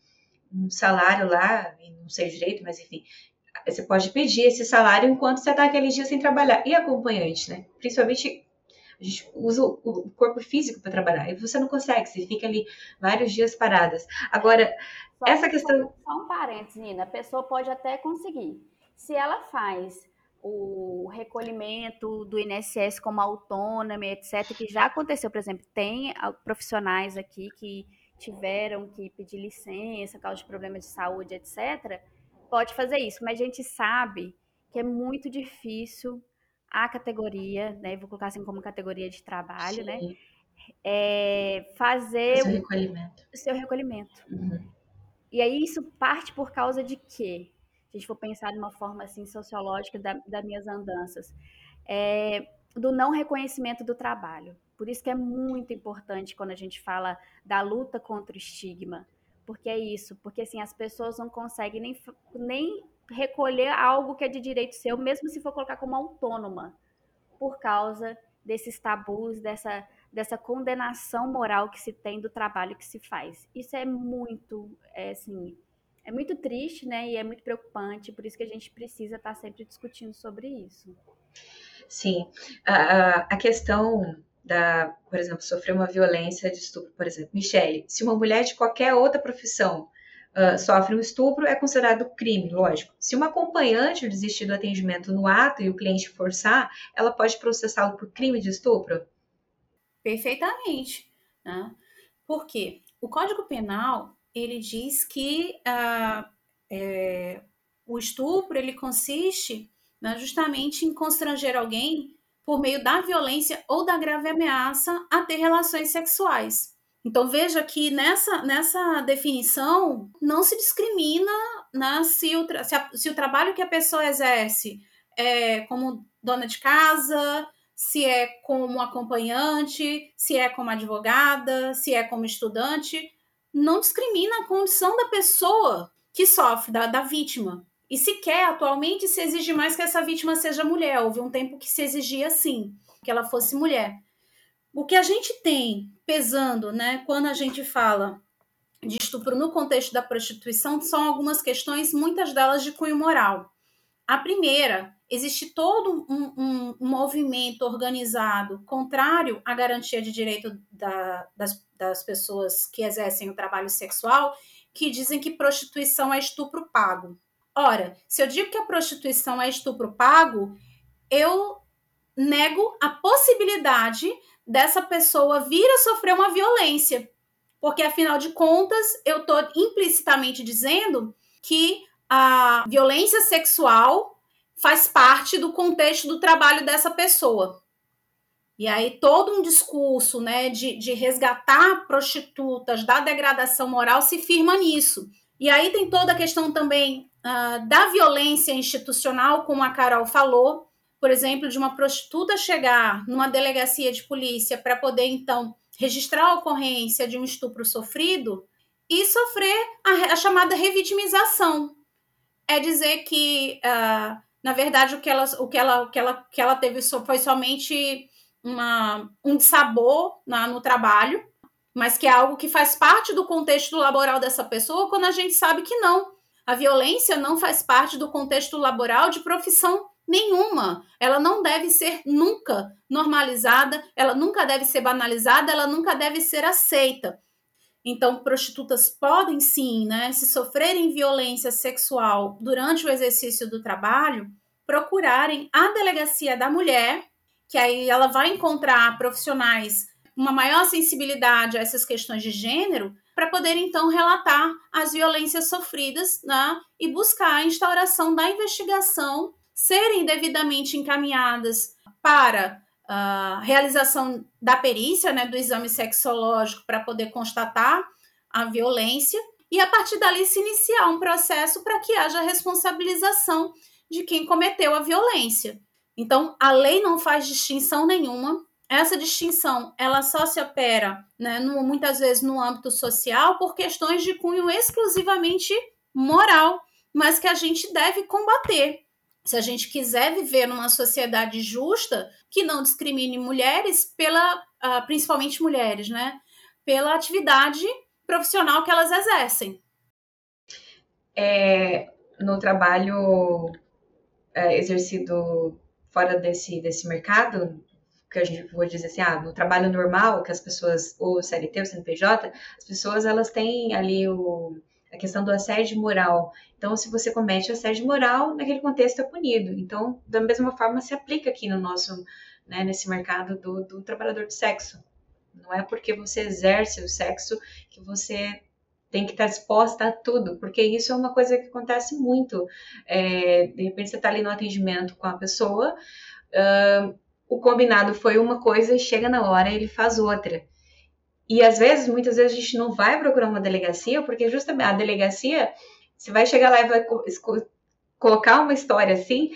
Speaker 1: um salário lá, não sei direito, mas enfim, você pode pedir esse salário enquanto você está aquele dia sem trabalhar. E acompanhante, né? Principalmente a gente usa o corpo físico para trabalhar. E você não consegue, você fica ali vários dias paradas. Agora,
Speaker 2: só Essa questão. Só um parênteses, Nina. A pessoa pode até conseguir. Se ela faz o recolhimento do INSS como autônoma, etc., que já aconteceu, por exemplo, tem profissionais aqui que tiveram que pedir licença por causa de problemas de saúde, etc., pode fazer isso. Mas a gente sabe que é muito difícil a categoria, né? Vou colocar assim como categoria de trabalho, né? Sim. né? É fazer o
Speaker 1: seu recolhimento.
Speaker 2: O seu recolhimento. Uhum. E aí isso parte por causa de quê? Se a gente for pensar de uma forma assim sociológica da, das minhas andanças, é, do não reconhecimento do trabalho. Por isso que é muito importante quando a gente fala da luta contra o estigma, porque é isso, porque assim as pessoas não conseguem nem, nem recolher algo que é de direito seu, mesmo se for colocar como autônoma, por causa desses tabus, dessa dessa condenação moral que se tem do trabalho que se faz. Isso é muito, é, assim, é muito triste, né? E é muito preocupante, por isso que a gente precisa estar sempre discutindo sobre isso.
Speaker 1: Sim, a, a questão da, por exemplo, sofrer uma violência de estupro, por exemplo, Michele, se uma mulher de qualquer outra profissão uh, sofre um estupro, é considerado crime, lógico. Se uma acompanhante desistir do atendimento no ato e o cliente forçar, ela pode processá-lo por crime de estupro?
Speaker 3: Perfeitamente. Né? Por quê? O Código Penal ele diz que uh, é, o estupro ele consiste né, justamente em constranger alguém por meio da violência ou da grave ameaça a ter relações sexuais. Então veja que nessa, nessa definição não se discrimina né, se, o, se, a, se o trabalho que a pessoa exerce é como dona de casa, se é como acompanhante, se é como advogada, se é como estudante, não discrimina a condição da pessoa que sofre, da, da vítima. E sequer atualmente se exige mais que essa vítima seja mulher. Houve um tempo que se exigia assim, que ela fosse mulher. O que a gente tem pesando, né, quando a gente fala de estupro no contexto da prostituição, são algumas questões, muitas delas de cunho moral. A primeira, existe todo um, um, movimento organizado contrário à garantia de direito da, das, das pessoas que exercem o trabalho sexual, que dizem que prostituição é estupro pago. Ora, se eu digo que a prostituição é estupro pago, eu nego a possibilidade dessa pessoa vir a sofrer uma violência. Porque, afinal de contas, eu estou implicitamente dizendo que a violência sexual faz parte do contexto do trabalho dessa pessoa. E aí todo um discurso né, de, de resgatar prostitutas da degradação moral se firma nisso. E aí tem toda a questão também uh, da violência institucional, como a Carol falou, por exemplo, de uma prostituta chegar numa delegacia de polícia para poder então registrar a ocorrência de um estupro sofrido e sofrer a, a chamada revitimização. É dizer que, uh, na verdade, o que ela, o que ela, o que ela, que ela teve foi somente uma, um sabor na, no trabalho, mas que é algo que faz parte do contexto laboral dessa pessoa, quando a gente sabe que não. A violência não faz parte do contexto laboral de profissão nenhuma. Ela não deve ser nunca normalizada, ela nunca deve ser banalizada, ela nunca deve ser aceita. Então, prostitutas podem sim, né, se sofrerem violência sexual durante o exercício do trabalho, procurarem a delegacia da mulher que aí ela vai encontrar profissionais uma maior sensibilidade a essas questões de gênero para poder então relatar as violências sofridas né, e buscar a instauração da investigação, serem devidamente encaminhadas para a realização da perícia, né, do exame sexológico para poder constatar a violência e a partir dali se iniciar um processo para que haja responsabilização de quem cometeu a violência. Então, a lei não faz distinção nenhuma. Essa distinção, ela só se opera, né, no, muitas vezes no âmbito social por questões de cunho exclusivamente moral, mas que a gente deve combater. Se a gente quiser viver numa sociedade justa, que não discrimine mulheres pela, uh, principalmente mulheres, né, pela atividade profissional que elas exercem.
Speaker 1: É, no trabalho é, exercido fora desse, desse mercado, que a gente vou dizer assim, ah, no trabalho normal, que as pessoas, ou CLT ou CNPJ, as pessoas elas têm ali o, a questão do assédio moral. Então, se você comete assédio moral, naquele contexto é punido. Então, da mesma forma, se aplica aqui no nosso, né, nesse mercado do, do trabalhador de sexo. Não é porque você exerce o sexo que você tem que estar disposta a tudo, porque isso é uma coisa que acontece muito. É, de repente você está ali no atendimento com a pessoa, uh, o combinado foi uma coisa e chega na hora ele faz outra. E às vezes, muitas vezes a gente não vai procurar uma delegacia, porque justamente a delegacia, você vai chegar lá e vai colocar uma história assim,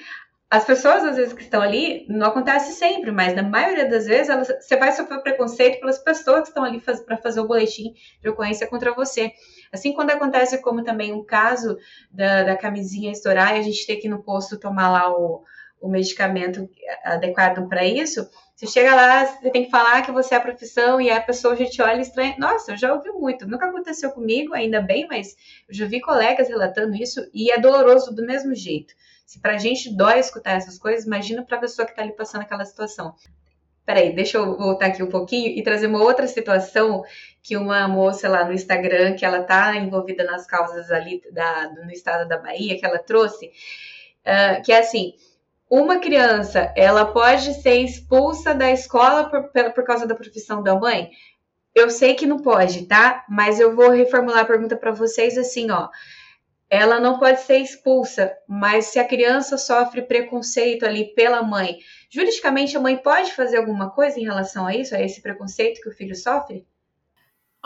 Speaker 1: as pessoas, às vezes, que estão ali, não acontece sempre, mas na maioria das vezes, elas, você vai sofrer preconceito pelas pessoas que estão ali faz, para fazer o boletim de ocorrência contra você. Assim, quando acontece como também um caso da, da camisinha estourar e a gente ter que ir no posto tomar lá o, o medicamento adequado para isso, você chega lá, você tem que falar que você é a profissão e a pessoa já te olha estranha. Nossa, eu já ouvi muito. Nunca aconteceu comigo, ainda bem, mas eu já vi colegas relatando isso e é doloroso do mesmo jeito. Se pra gente dói escutar essas coisas, imagina pra pessoa que tá ali passando aquela situação. Peraí, deixa eu voltar aqui um pouquinho e trazer uma outra situação que uma moça lá no Instagram, que ela tá envolvida nas causas ali da, no estado da Bahia, que ela trouxe, uh, que é assim, uma criança, ela pode ser expulsa da escola por, por causa da profissão da mãe? Eu sei que não pode, tá? Mas eu vou reformular a pergunta para vocês assim, ó ela não pode ser expulsa, mas se a criança sofre preconceito ali pela mãe, juridicamente a mãe pode fazer alguma coisa em relação a isso, a esse preconceito que o filho sofre?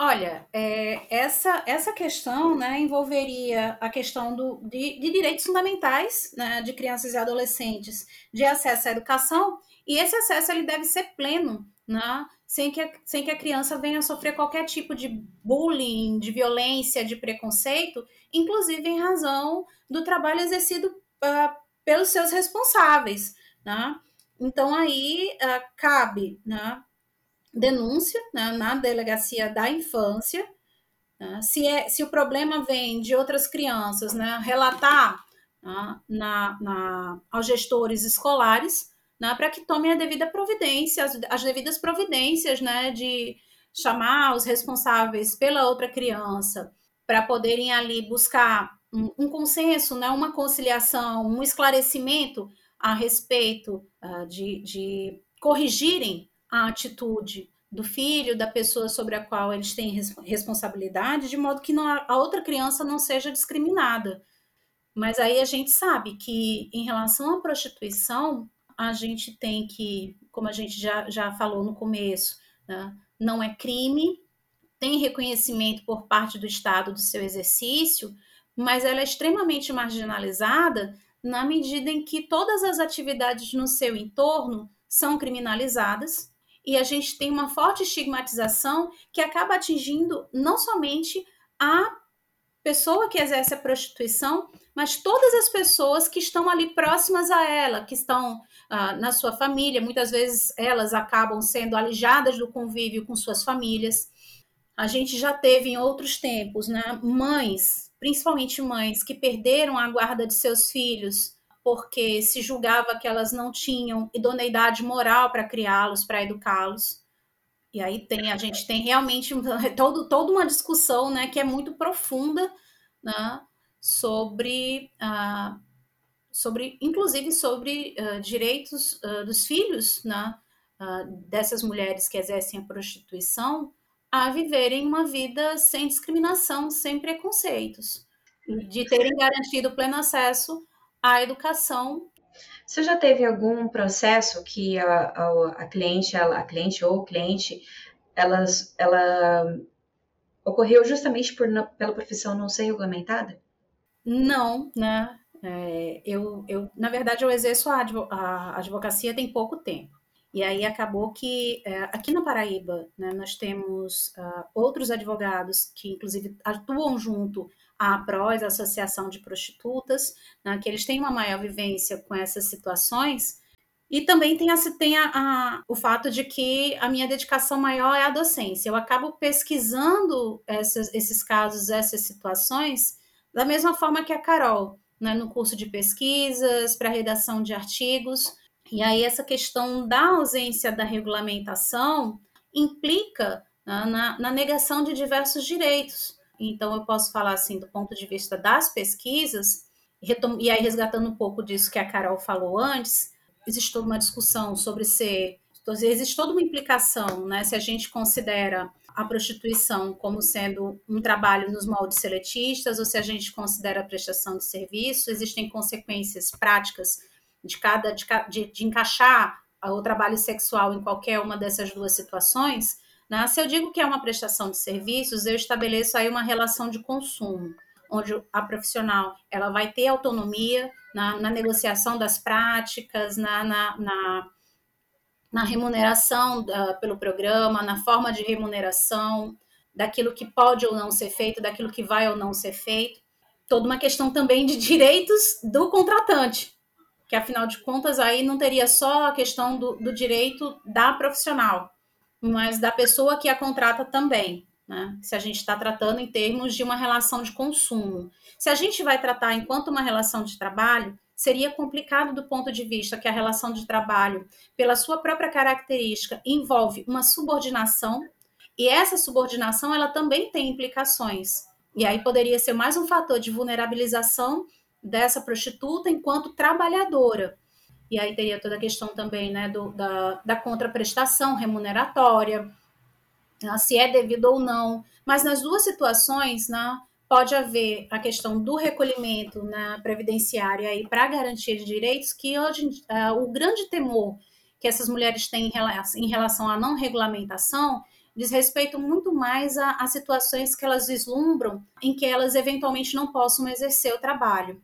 Speaker 3: Olha, é, essa, essa questão né, envolveria a questão do, de, de direitos fundamentais né, de crianças e adolescentes de acesso à educação, e esse acesso ele deve ser pleno, né, sem, que a, sem que a criança venha a sofrer qualquer tipo de bullying, de violência, de preconceito, inclusive em razão do trabalho exercido uh, pelos seus responsáveis. Né? Então, aí uh, cabe né, denúncia né, na delegacia da infância. Né? Se, é, se o problema vem de outras crianças, né, relatar né, na, na, aos gestores escolares né, para que tomem a devida providência, as, as devidas providências né, de chamar os responsáveis pela outra criança para poderem ali buscar um, um, consenso, né, uma conciliação, um esclarecimento a respeito uh, de, de corrigirem a atitude do filho, da pessoa sobre a qual eles têm res responsabilidade, de modo que não, a outra criança não seja discriminada. Mas aí a gente sabe que, em relação à prostituição, a gente tem que, como a gente já, já falou no começo, né, não é crime, tem reconhecimento por parte do Estado do seu exercício, mas ela é extremamente marginalizada na medida em que todas as atividades no seu entorno são criminalizadas e a gente tem uma forte estigmatização que acaba atingindo não somente a pessoa que exerce a prostituição, mas todas as pessoas que estão ali próximas a ela, que estão ah, na sua família, muitas vezes elas acabam sendo alijadas do convívio com suas famílias. A gente já teve em outros tempos, né, mães, principalmente mães, que perderam a guarda de seus filhos porque se julgava que elas não tinham idoneidade moral para criá-los, para educá-los. E aí tem a gente tem realmente todo, toda uma discussão, né, que é muito profunda, né, sobre uh, sobre, inclusive sobre uh, direitos uh, dos filhos né, uh, dessas mulheres que exercem a prostituição a viverem uma vida sem discriminação, sem preconceitos, de terem garantido pleno acesso à educação.
Speaker 1: Você já teve algum processo que a, a, a cliente, a, a, cliente ou o cliente, elas, ela ocorreu justamente por, pela profissão não ser regulamentada?
Speaker 3: Não, né? É, eu, eu, na verdade, eu exerço a, a advocacia tem pouco tempo. E aí acabou que é, aqui na Paraíba né, nós temos uh, outros advogados que inclusive atuam junto à APROS, a Associação de Prostitutas, né, que eles têm uma maior vivência com essas situações. E também tem, a, tem a, a, o fato de que a minha dedicação maior é a docência. Eu acabo pesquisando essas, esses casos, essas situações, da mesma forma que a Carol né, no curso de pesquisas, para redação de artigos. E aí, essa questão da ausência da regulamentação implica né, na, na negação de diversos direitos. Então, eu posso falar assim, do ponto de vista das pesquisas, e aí resgatando um pouco disso que a Carol falou antes, existe toda uma discussão sobre ser. Existe toda uma implicação, né? Se a gente considera a prostituição como sendo um trabalho nos moldes seletistas ou se a gente considera a prestação de serviço, existem consequências práticas de cada de, de, encaixar o trabalho sexual em qualquer uma dessas duas situações. Né? Se eu digo que é uma prestação de serviços, eu estabeleço aí uma relação de consumo, onde a profissional ela vai ter autonomia na, na negociação das práticas, na, na, na na remuneração uh, pelo programa, na forma de remuneração, daquilo que pode ou não ser feito, daquilo que vai ou não ser feito. Toda uma questão também de direitos do contratante. que afinal de contas aí não teria só a questão do, do direito da profissional, mas da pessoa que a contrata também. Né? Se a gente está tratando em termos de uma relação de consumo. Se a gente vai tratar enquanto uma relação de trabalho, seria complicado do ponto de vista que a relação de trabalho, pela sua própria característica, envolve uma subordinação, e essa subordinação ela também tem implicações. E aí poderia ser mais um fator de vulnerabilização dessa prostituta enquanto trabalhadora. E aí teria toda a questão também né, do, da, da contraprestação remuneratória, né, se é devido ou não. Mas nas duas situações, né, pode haver a questão do recolhimento na previdenciária e para garantia de direitos, que hoje uh, o grande temor que essas mulheres têm em relação, em relação à não regulamentação diz respeito muito mais a, a, situações que elas vislumbram em que elas eventualmente não possam exercer o trabalho.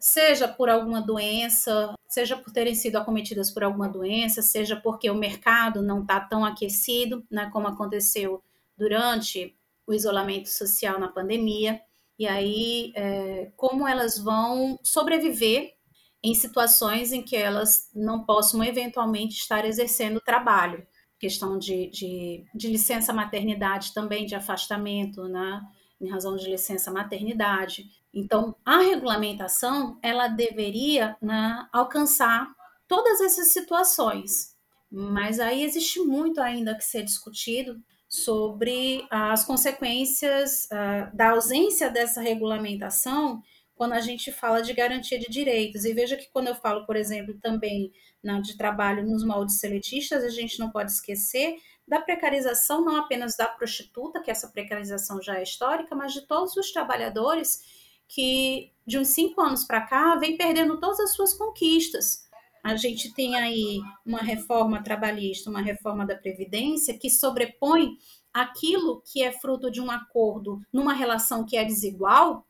Speaker 3: Seja por alguma doença, seja por terem sido acometidas por alguma doença, seja porque o mercado não está tão aquecido, né, como aconteceu durante o isolamento social na pandemia, e aí é, como elas vão sobreviver em situações em que elas não possam eventualmente estar exercendo trabalho. Questão de, de, de licença maternidade também, de afastamento, né? Em razão de licença maternidade. Então, a regulamentação ela deveria né, alcançar todas essas situações, mas aí existe muito ainda que ser discutido sobre as consequências uh, da ausência dessa regulamentação quando a gente fala de garantia de direitos. E veja que quando eu falo, por exemplo, também na, de trabalho nos moldes seletistas, a gente não pode esquecer da precarização não apenas da prostituta, que essa precarização já é histórica, mas de todos os trabalhadores que de uns cinco anos para cá vem perdendo todas as suas conquistas a gente tem aí uma reforma trabalhista, uma reforma da Previdência, que sobrepõe aquilo que é fruto de um acordo numa relação que é desigual,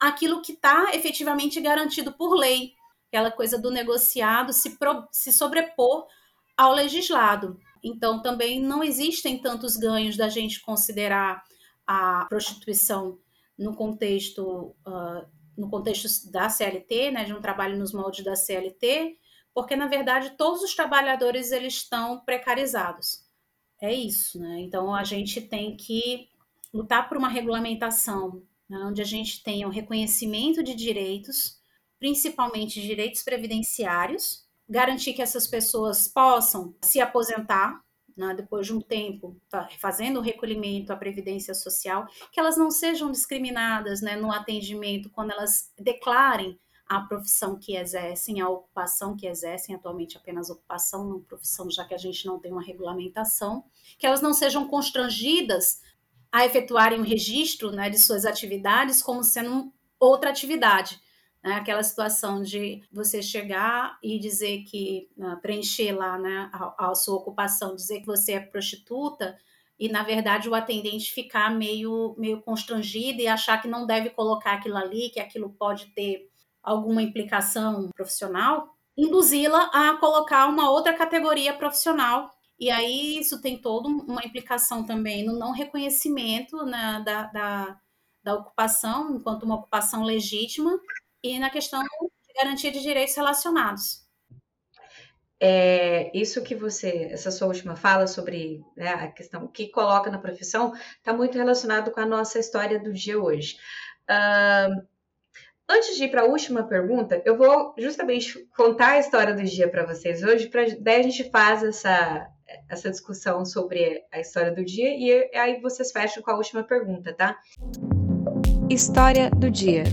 Speaker 3: aquilo que está efetivamente garantido por lei, aquela coisa do negociado se, pro, se sobrepor ao legislado. Então, também não existem tantos ganhos da gente considerar a prostituição no contexto, uh, no contexto da CLT, né, de um trabalho nos moldes da CLT, porque na verdade todos os trabalhadores eles estão precarizados. É isso, né? Então a gente tem que lutar por uma regulamentação né, onde a gente tenha o um reconhecimento de direitos, principalmente direitos previdenciários, garantir que essas pessoas possam se aposentar né, depois de um tempo, tá, fazendo o recolhimento à previdência social, que elas não sejam discriminadas né, no atendimento quando elas declarem a profissão que exercem, a ocupação que exercem, atualmente apenas ocupação, não profissão, já que a gente não tem uma regulamentação, que elas não sejam constrangidas a efetuarem o registro né, de suas atividades como sendo outra atividade. Né? Aquela situação de você chegar e dizer que, uh, preencher lá né, a, a sua ocupação, dizer que você é prostituta, e na verdade o atendente ficar meio, meio constrangido e achar que não deve colocar aquilo ali, que aquilo pode ter alguma implicação profissional, induzi-la a colocar uma outra categoria profissional. E aí isso tem toda uma implicação também no não reconhecimento né, da, da, da ocupação enquanto uma ocupação legítima e na questão de garantia de direitos relacionados.
Speaker 1: É, isso que você, essa sua última fala sobre né, a questão que coloca na profissão, está muito relacionado com a nossa história do dia hoje. Uh, Antes de ir para a última pergunta, eu vou justamente contar a história do dia para vocês hoje, para daí a gente faz essa, essa discussão sobre a história do dia e aí vocês fecham com a última pergunta, tá? História do dia.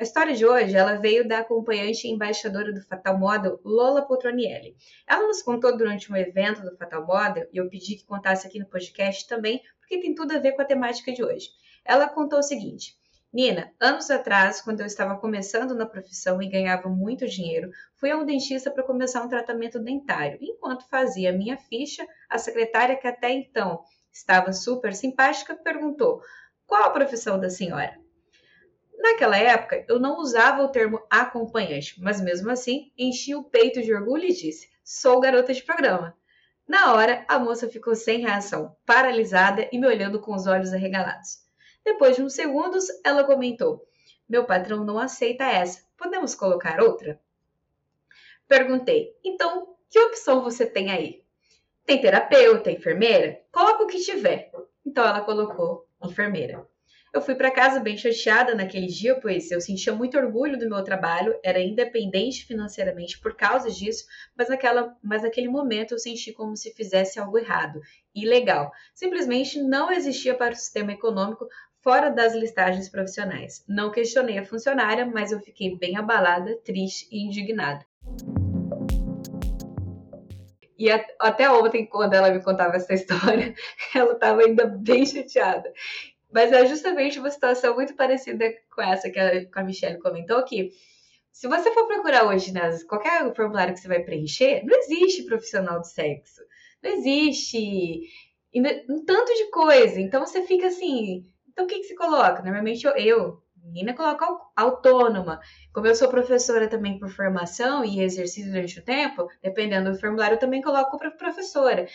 Speaker 1: A história de hoje, ela veio da acompanhante e embaixadora do Fatal Model, Lola Potronielli. Ela nos contou durante um evento do Fatal Model, e eu pedi que contasse aqui no podcast também, porque tem tudo a ver com a temática de hoje. Ela contou o seguinte: Nina, anos atrás, quando eu estava começando na profissão e ganhava muito dinheiro, fui a um dentista para começar um tratamento dentário. Enquanto fazia minha ficha, a secretária, que até então estava super simpática, perguntou: Qual a profissão da senhora? Naquela época, eu não usava o termo acompanhante, mas mesmo assim enchi o peito de orgulho e disse: Sou garota de programa. Na hora, a moça ficou sem reação, paralisada e me olhando com os olhos arregalados. Depois de uns segundos, ela comentou: Meu patrão não aceita essa. Podemos colocar outra? Perguntei: Então, que opção você tem aí? Tem terapeuta, enfermeira? Coloca o que tiver. Então ela colocou enfermeira. Eu fui para casa bem chateada naquele dia, pois eu sentia muito orgulho do meu trabalho, era independente financeiramente por causa disso, mas, naquela, mas naquele momento eu senti como se fizesse algo errado, ilegal. Simplesmente não existia para o sistema econômico fora das listagens profissionais. Não questionei a funcionária, mas eu fiquei bem abalada, triste e indignada. E até ontem, quando ela me contava essa história, ela estava ainda bem chateada. Mas é justamente uma situação muito parecida com essa que a, Michelle comentou, que se você for procurar hoje nas qualquer formulário que você vai preencher, não existe profissional de sexo. Não existe um tanto de coisa. Então você fica assim. Então o que, que se coloca? Normalmente eu, eu menina, coloca autônoma. Como eu sou professora também por formação e exercício durante o tempo, dependendo do formulário, eu também coloco para professora.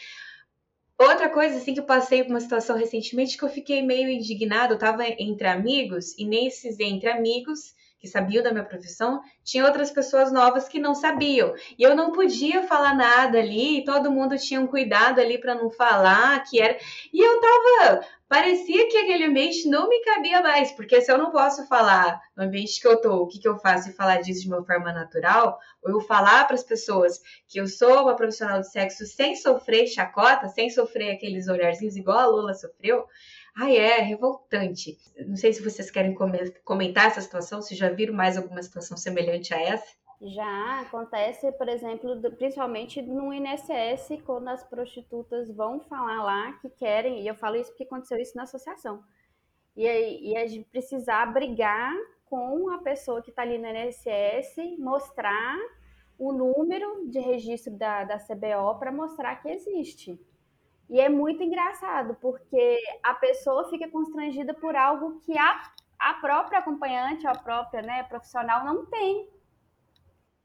Speaker 1: Outra coisa, assim, que eu passei por uma situação recentemente que eu fiquei meio indignada, eu estava entre amigos, e nesses entre amigos, que sabiam da minha profissão, tinha outras pessoas novas que não sabiam. E eu não podia falar nada ali, todo mundo tinha um cuidado ali para não falar que era. E eu tava. Parecia que aquele ambiente não me cabia mais, porque se eu não posso falar no ambiente que eu tô, o que, que eu faço e falar disso de uma forma natural, ou eu falar para as pessoas que eu sou uma profissional de sexo sem sofrer chacota, sem sofrer aqueles olharzinhos igual a Lula sofreu, Ai, é revoltante. Não sei se vocês querem comentar essa situação, se já viram mais alguma situação semelhante a essa.
Speaker 2: Já acontece, por exemplo, principalmente no INSS, quando as prostitutas vão falar lá que querem, e eu falo isso porque aconteceu isso na associação, e, e a gente precisar brigar com a pessoa que está ali no INSS, mostrar o número de registro da, da CBO para mostrar que existe. E é muito engraçado, porque a pessoa fica constrangida por algo que a, a própria acompanhante, a própria né, profissional não tem.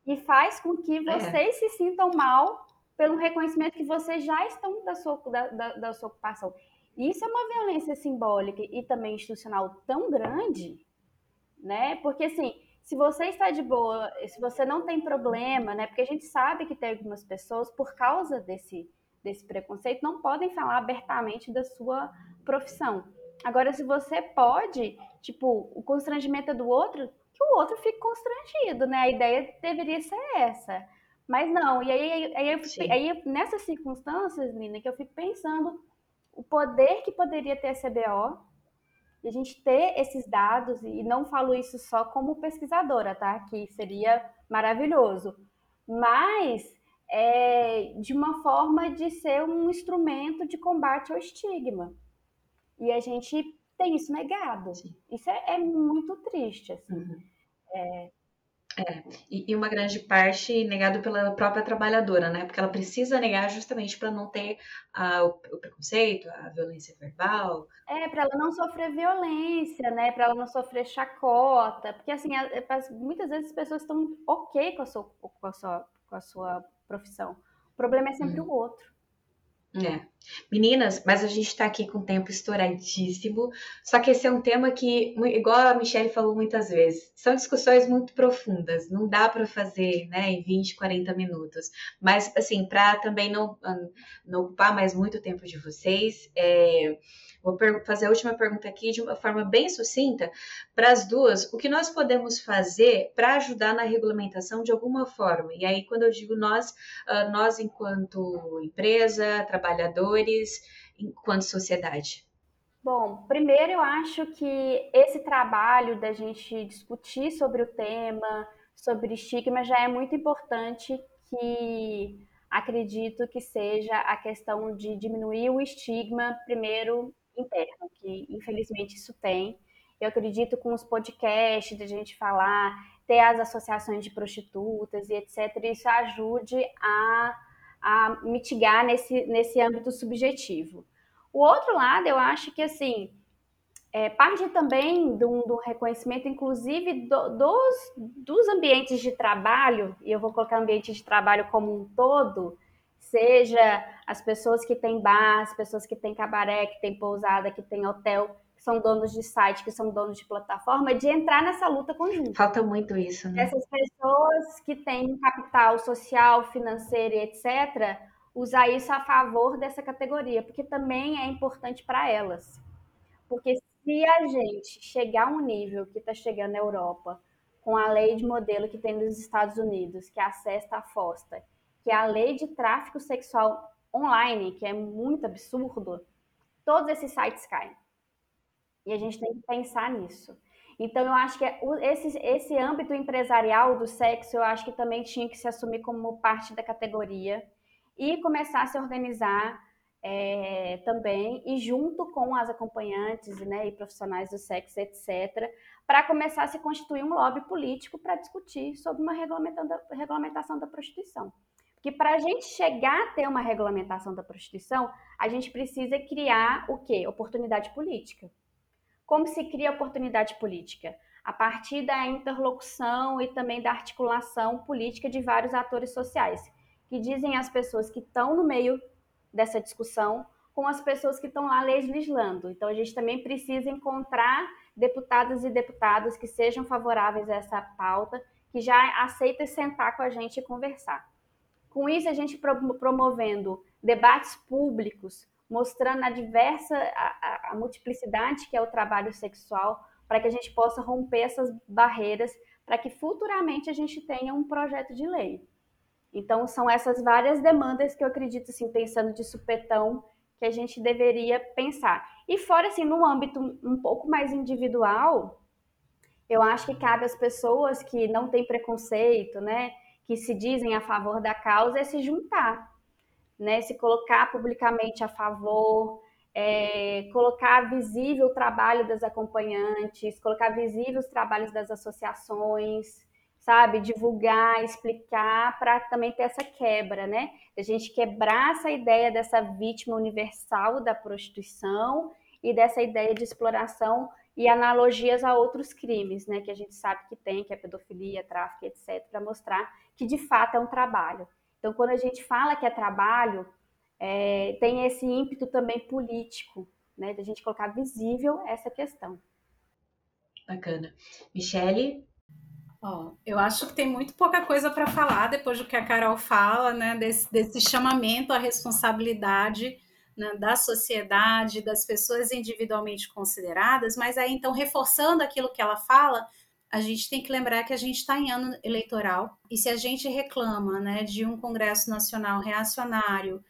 Speaker 2: E faz com que é. vocês é. se sintam mal pelo reconhecimento que vocês já estão da sua, da, da, da sua ocupação. Isso é uma violência simbólica e também institucional tão grande, né? Porque assim, se você está de boa, se você não tem problema, né? Porque a gente sabe que tem algumas pessoas por causa desse desse preconceito não podem falar abertamente da sua profissão. Agora, se você pode, tipo, o constrangimento é do outro, que o outro fique constrangido, né? A ideia deveria ser essa. Mas não, e aí, aí, aí, aí nessas circunstâncias, Lina, que eu fico pensando o poder que poderia ter a CBO, e a gente ter esses dados, e não falo isso só como pesquisadora, tá? Que seria maravilhoso. Mas é, de uma forma de ser um instrumento de combate ao estigma. E a gente tem isso negado. Isso é, é, muito triste. Assim. Uhum.
Speaker 1: É... É, e, uma grande parte negado pela própria trabalhadora, né? Porque ela precisa negar justamente para não ter o, o, preconceito, a violência verbal.
Speaker 2: É, para ela não sofrer violência, né? Para ela não sofrer chacota. Porque, assim, muitas vezes as pessoas estão ok com a sua, com a sua, com a sua profissão. O problema é sempre uhum. o outro.
Speaker 1: É. Meninas, mas a gente está aqui com o tempo estouradíssimo. Só que esse é um tema que, igual a Michelle falou muitas vezes, são discussões muito profundas. Não dá para fazer né, em 20, 40 minutos. Mas, assim, para também não, não ocupar mais muito tempo de vocês, é, Vou fazer a última pergunta aqui de uma forma bem sucinta para as duas. O que nós podemos fazer para ajudar na regulamentação de alguma forma? E aí, quando eu digo nós, uh, nós enquanto empresa, trabalhadores, enquanto sociedade.
Speaker 2: Bom, primeiro eu acho que esse trabalho da gente discutir sobre o tema, sobre estigma, já é muito importante que acredito que seja a questão de diminuir o estigma, primeiro interno, que infelizmente isso tem. Eu acredito com os podcasts, de a gente falar, ter as associações de prostitutas e etc., isso ajude a, a mitigar nesse, nesse âmbito subjetivo. O outro lado, eu acho que, assim, é, parte também do, do reconhecimento, inclusive, do, dos, dos ambientes de trabalho, e eu vou colocar ambiente de trabalho como um todo, seja as pessoas que têm bar, as pessoas que têm cabaré, que têm pousada, que têm hotel, que são donos de site, que são donos de plataforma, de entrar nessa luta conjunta.
Speaker 1: Falta muito isso, né?
Speaker 2: Essas pessoas que têm capital social, financeiro e etc., usar isso a favor dessa categoria, porque também é importante para elas. Porque se a gente chegar a um nível que está chegando na Europa, com a lei de modelo que tem nos Estados Unidos, que é a FOSTA, que é a lei de tráfico sexual online, que é muito absurdo, todos esses sites caem. E a gente tem que pensar nisso. Então, eu acho que é esse, esse âmbito empresarial do sexo, eu acho que também tinha que se assumir como parte da categoria e começar a se organizar é, também, e junto com as acompanhantes né, e profissionais do sexo, etc., para começar a se constituir um lobby político para discutir sobre uma regulamentação da prostituição. Porque para a gente chegar a ter uma regulamentação da prostituição, a gente precisa criar o quê? Oportunidade política. Como se cria oportunidade política? A partir da interlocução e também da articulação política de vários atores sociais, que dizem às pessoas que estão no meio dessa discussão com as pessoas que estão lá legislando. Então, a gente também precisa encontrar deputadas e deputados que sejam favoráveis a essa pauta, que já aceitem sentar com a gente e conversar. Com isso, a gente promovendo debates públicos, mostrando a diversa, a, a multiplicidade que é o trabalho sexual, para que a gente possa romper essas barreiras, para que futuramente a gente tenha um projeto de lei. Então, são essas várias demandas que eu acredito, assim, pensando de supetão, que a gente deveria pensar. E fora, assim, no âmbito um pouco mais individual, eu acho que cabe às pessoas que não têm preconceito, né, que se dizem a favor da causa, é se juntar, né, se colocar publicamente a favor, é, colocar visível o trabalho das acompanhantes, colocar visível os trabalhos das associações, sabe? Divulgar, explicar, para também ter essa quebra, né? A gente quebrar essa ideia dessa vítima universal da prostituição e dessa ideia de exploração e analogias a outros crimes, né? Que a gente sabe que tem, que é pedofilia, tráfico, etc., para mostrar que de fato é um trabalho. Então, quando a gente fala que é trabalho, é, tem esse ímpeto também político, né? Da gente colocar visível essa questão.
Speaker 1: Bacana. Michele,
Speaker 3: Ó, eu acho que tem muito pouca coisa para falar depois do que a Carol fala, né? Desse, desse chamamento à responsabilidade né, da sociedade, das pessoas individualmente consideradas, mas aí então reforçando aquilo que ela fala, a gente tem que lembrar que a gente está em ano eleitoral e se a gente reclama né, de um Congresso Nacional reacionário,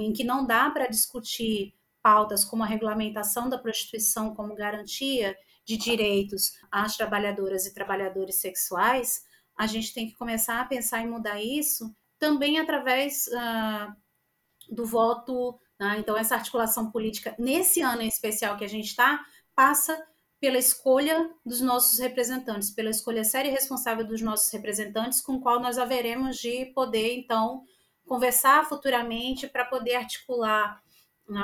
Speaker 3: em que não dá para discutir pautas como a regulamentação da prostituição como garantia de direitos às trabalhadoras e trabalhadores sexuais, a gente tem que começar a pensar em mudar isso também através uh, do voto. Né? Então, essa articulação política, nesse ano em especial que a gente está, passa pela escolha dos nossos representantes, pela escolha séria e responsável dos nossos representantes, com o qual nós haveremos de poder, então, conversar futuramente para poder articular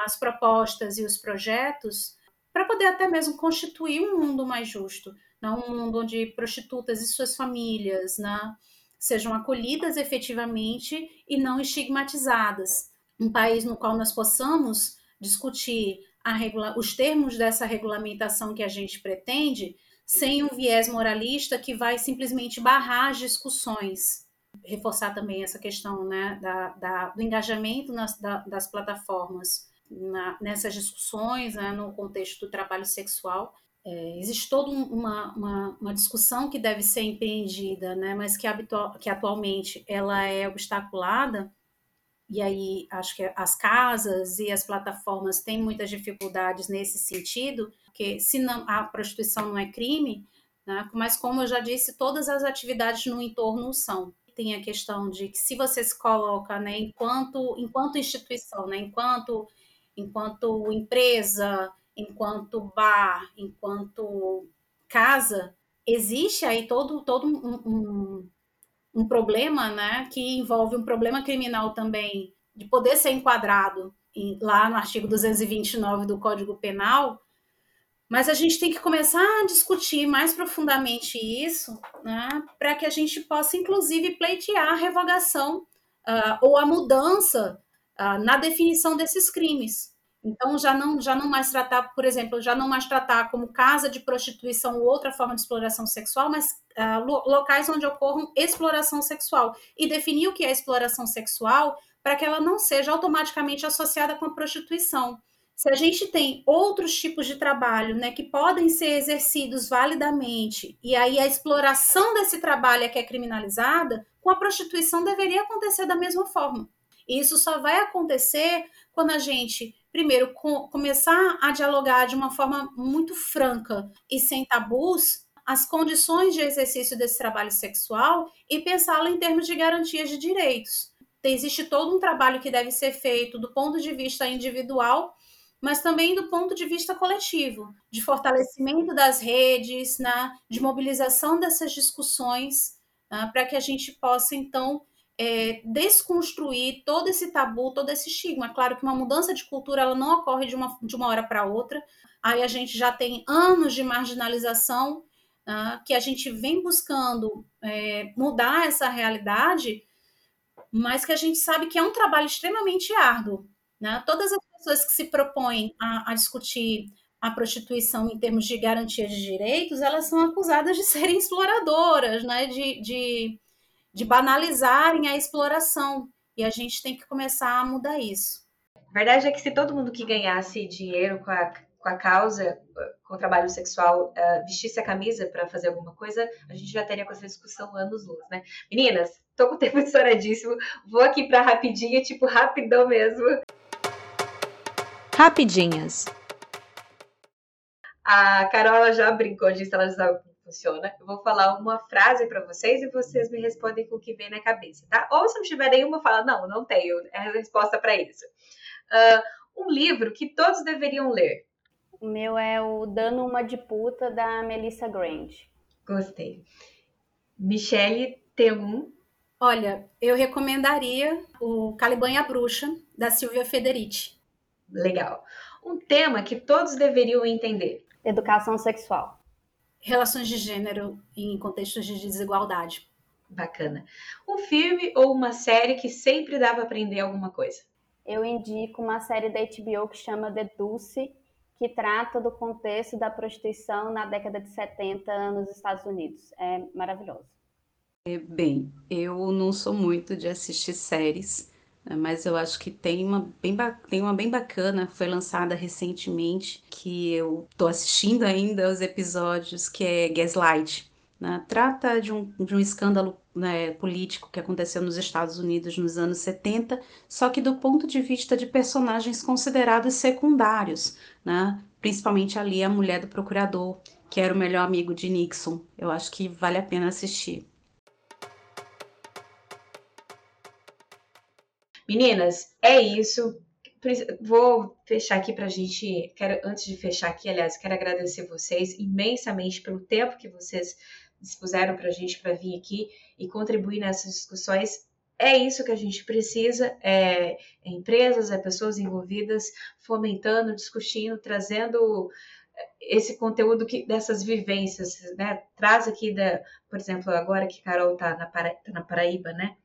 Speaker 3: as propostas e os projetos para poder até mesmo constituir um mundo mais justo, né? um mundo onde prostitutas e suas famílias né, sejam acolhidas efetivamente e não estigmatizadas. Um país no qual nós possamos discutir regula os termos dessa regulamentação que a gente pretende, sem um viés moralista que vai simplesmente barrar as discussões. Reforçar também essa questão né, da, da, do engajamento nas, da, das plataformas na, nessas discussões, né, no contexto do trabalho sexual. É, existe toda uma, uma, uma, discussão que deve ser empreendida, né, mas que, habitual, que atualmente ela é obstaculada, e aí acho que as casas e as plataformas têm muitas dificuldades nesse sentido, porque se não, a prostituição não é crime, né, mas como eu já disse, todas as atividades no entorno são. Tem a questão de que se você se coloca né, enquanto, enquanto instituição, né, enquanto enquanto empresa, enquanto bar, enquanto casa, existe aí todo, todo um, um, um problema, né, que envolve um problema criminal também, de poder ser enquadrado em, lá no artigo 229 do Código Penal, mas a gente tem que começar a discutir mais profundamente isso, né, para que a gente possa, inclusive, pleitear a revogação uh, ou a mudança uh, na definição desses crimes. Então, já não, já não mais tratar, por exemplo, já não mais tratar como casa de prostituição ou outra forma de exploração sexual, mas uh, locais onde ocorram exploração sexual. E definir o que é exploração sexual para que ela não seja automaticamente associada com a prostituição. Se a gente tem outros tipos de trabalho né, que podem ser exercidos validamente, e aí a exploração desse trabalho é que é criminalizada, com a prostituição deveria acontecer da mesma forma. E isso só vai acontecer quando a gente, primeiro, com, começar a dialogar de uma forma muito franca e sem tabus as condições de exercício desse trabalho sexual e pensá-lo em termos de garantias de direitos. Existe todo um trabalho que deve ser feito do ponto de vista individual, mas também do ponto de vista coletivo, de fortalecimento das redes, né, de mobilização dessas discussões, né, para que a gente possa, então, é, desconstruir todo esse tabu, todo esse estigma. Claro que uma mudança de cultura ela não ocorre de uma, de uma hora para outra. Aí a gente já tem anos de marginalização uh, que a gente vem buscando é, mudar essa realidade, mas que a gente sabe que é um trabalho extremamente árduo. Né? Todas as pessoas que se propõem a, a discutir a prostituição em termos de garantia de direitos, elas são acusadas de serem exploradoras, né? de, de de banalizarem a exploração. E a gente tem que começar a mudar isso.
Speaker 1: A verdade é que se todo mundo que ganhasse dinheiro com a, com a causa, com o trabalho sexual, uh, vestisse a camisa para fazer alguma coisa, a gente já teria com essa discussão anos luz, né? Meninas, tô com o tempo estouradíssimo, vou aqui para rapidinha, tipo rapidão mesmo. Rapidinhas. A Carola já brincou disso, ela já funciona. Eu vou falar uma frase para vocês e vocês me respondem com o que vem na cabeça, tá? Ou se não tiver nenhuma, fala, não, não tenho, é a resposta para isso. Uh, um livro que todos deveriam ler.
Speaker 2: O meu é o Dando uma de Puta, da Melissa Grange.
Speaker 1: Gostei. Michele, tem algum?
Speaker 3: Olha, eu recomendaria o Caliban e a Bruxa, da Silvia Federici.
Speaker 1: Legal. Um tema que todos deveriam entender.
Speaker 2: Educação sexual
Speaker 3: relações de gênero em contextos de desigualdade.
Speaker 1: Bacana. Um filme ou uma série que sempre dá para aprender alguma coisa?
Speaker 2: Eu indico uma série da HBO que chama The Dulce, que trata do contexto da prostituição na década de 70 nos Estados Unidos. É maravilhoso.
Speaker 4: É, bem, eu não sou muito de assistir séries, mas eu acho que tem uma bem, tem uma bem bacana, foi lançada recentemente, que eu tô assistindo ainda os episódios, que é Gaslight. Né? Trata de um, de um escândalo né, político que aconteceu nos Estados Unidos nos anos 70, só que do ponto de vista de personagens considerados secundários, né? principalmente ali a mulher do procurador, que era o melhor amigo de Nixon. Eu acho que vale a pena assistir.
Speaker 1: Meninas, é isso. Vou fechar aqui para a gente. Quero, antes de fechar aqui, aliás, quero agradecer vocês imensamente pelo tempo que vocês dispuseram para a gente para vir aqui e contribuir nessas discussões. É isso que a gente precisa: é, é empresas, é pessoas envolvidas, fomentando, discutindo, trazendo esse conteúdo que, dessas vivências, né? Traz aqui, da, por exemplo, agora que Carol está na, Para, tá na Paraíba, né?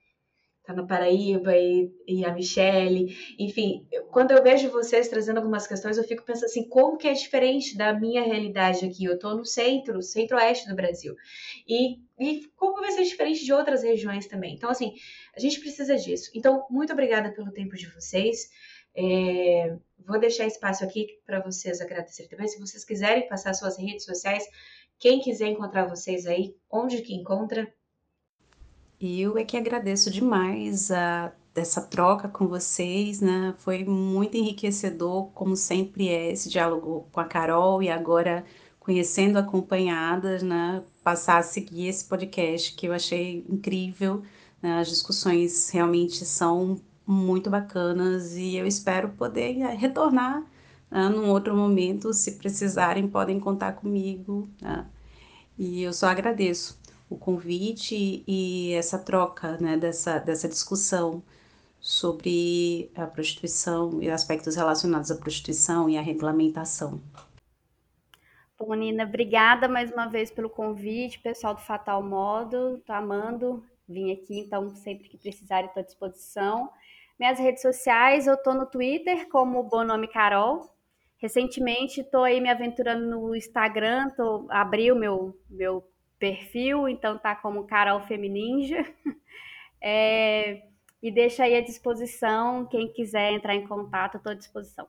Speaker 1: Tá na Paraíba e, e a Michelle, enfim, quando eu vejo vocês trazendo algumas questões, eu fico pensando assim, como que é diferente da minha realidade aqui? Eu tô no centro, centro-oeste do Brasil, e, e como vai ser diferente de outras regiões também? Então, assim, a gente precisa disso. Então, muito obrigada pelo tempo de vocês. É, vou deixar espaço aqui para vocês agradecer também. Se vocês quiserem passar suas redes sociais, quem quiser encontrar vocês aí, onde que encontra?
Speaker 4: E eu é que agradeço demais a dessa troca com vocês, né? Foi muito enriquecedor, como sempre é esse diálogo com a Carol e agora conhecendo acompanhadas, né? Passar a seguir esse podcast que eu achei incrível. Né? As discussões realmente são muito bacanas e eu espero poder eh, retornar né? num outro momento. Se precisarem, podem contar comigo. Né? E eu só agradeço o convite e essa troca, né, dessa, dessa discussão sobre a prostituição e aspectos relacionados à prostituição e à regulamentação.
Speaker 2: Bom, Nina, obrigada mais uma vez pelo convite, pessoal do Fatal Modo, tô amando vir aqui, então sempre que precisarem estou à disposição. Minhas redes sociais, eu tô no Twitter como Bonome Carol. Recentemente estou aí me aventurando no Instagram, tô, abri o meu, meu perfil, então tá como Carol Femininja. É, e deixa aí à disposição, quem quiser entrar em contato, estou à disposição.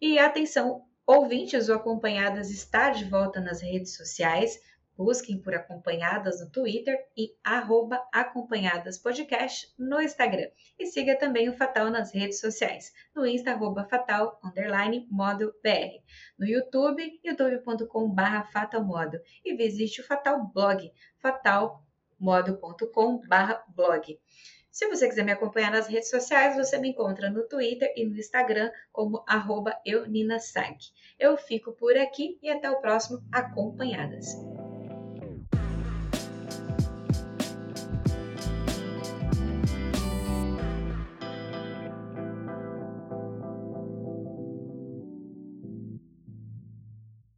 Speaker 1: E atenção, ouvintes ou acompanhadas está de volta nas redes sociais. Busquem por Acompanhadas no Twitter e arroba Acompanhadas Podcast no Instagram. E siga também o Fatal nas redes sociais, no Insta, arroba Fatal, underline, modo BR. No YouTube, youtube.com barra fatalmodo. E visite o Fatal Blog, fatalmodo.com barra blog. Se você quiser me acompanhar nas redes sociais, você me encontra no Twitter e no Instagram como arroba Eu fico por aqui e até o próximo Acompanhadas.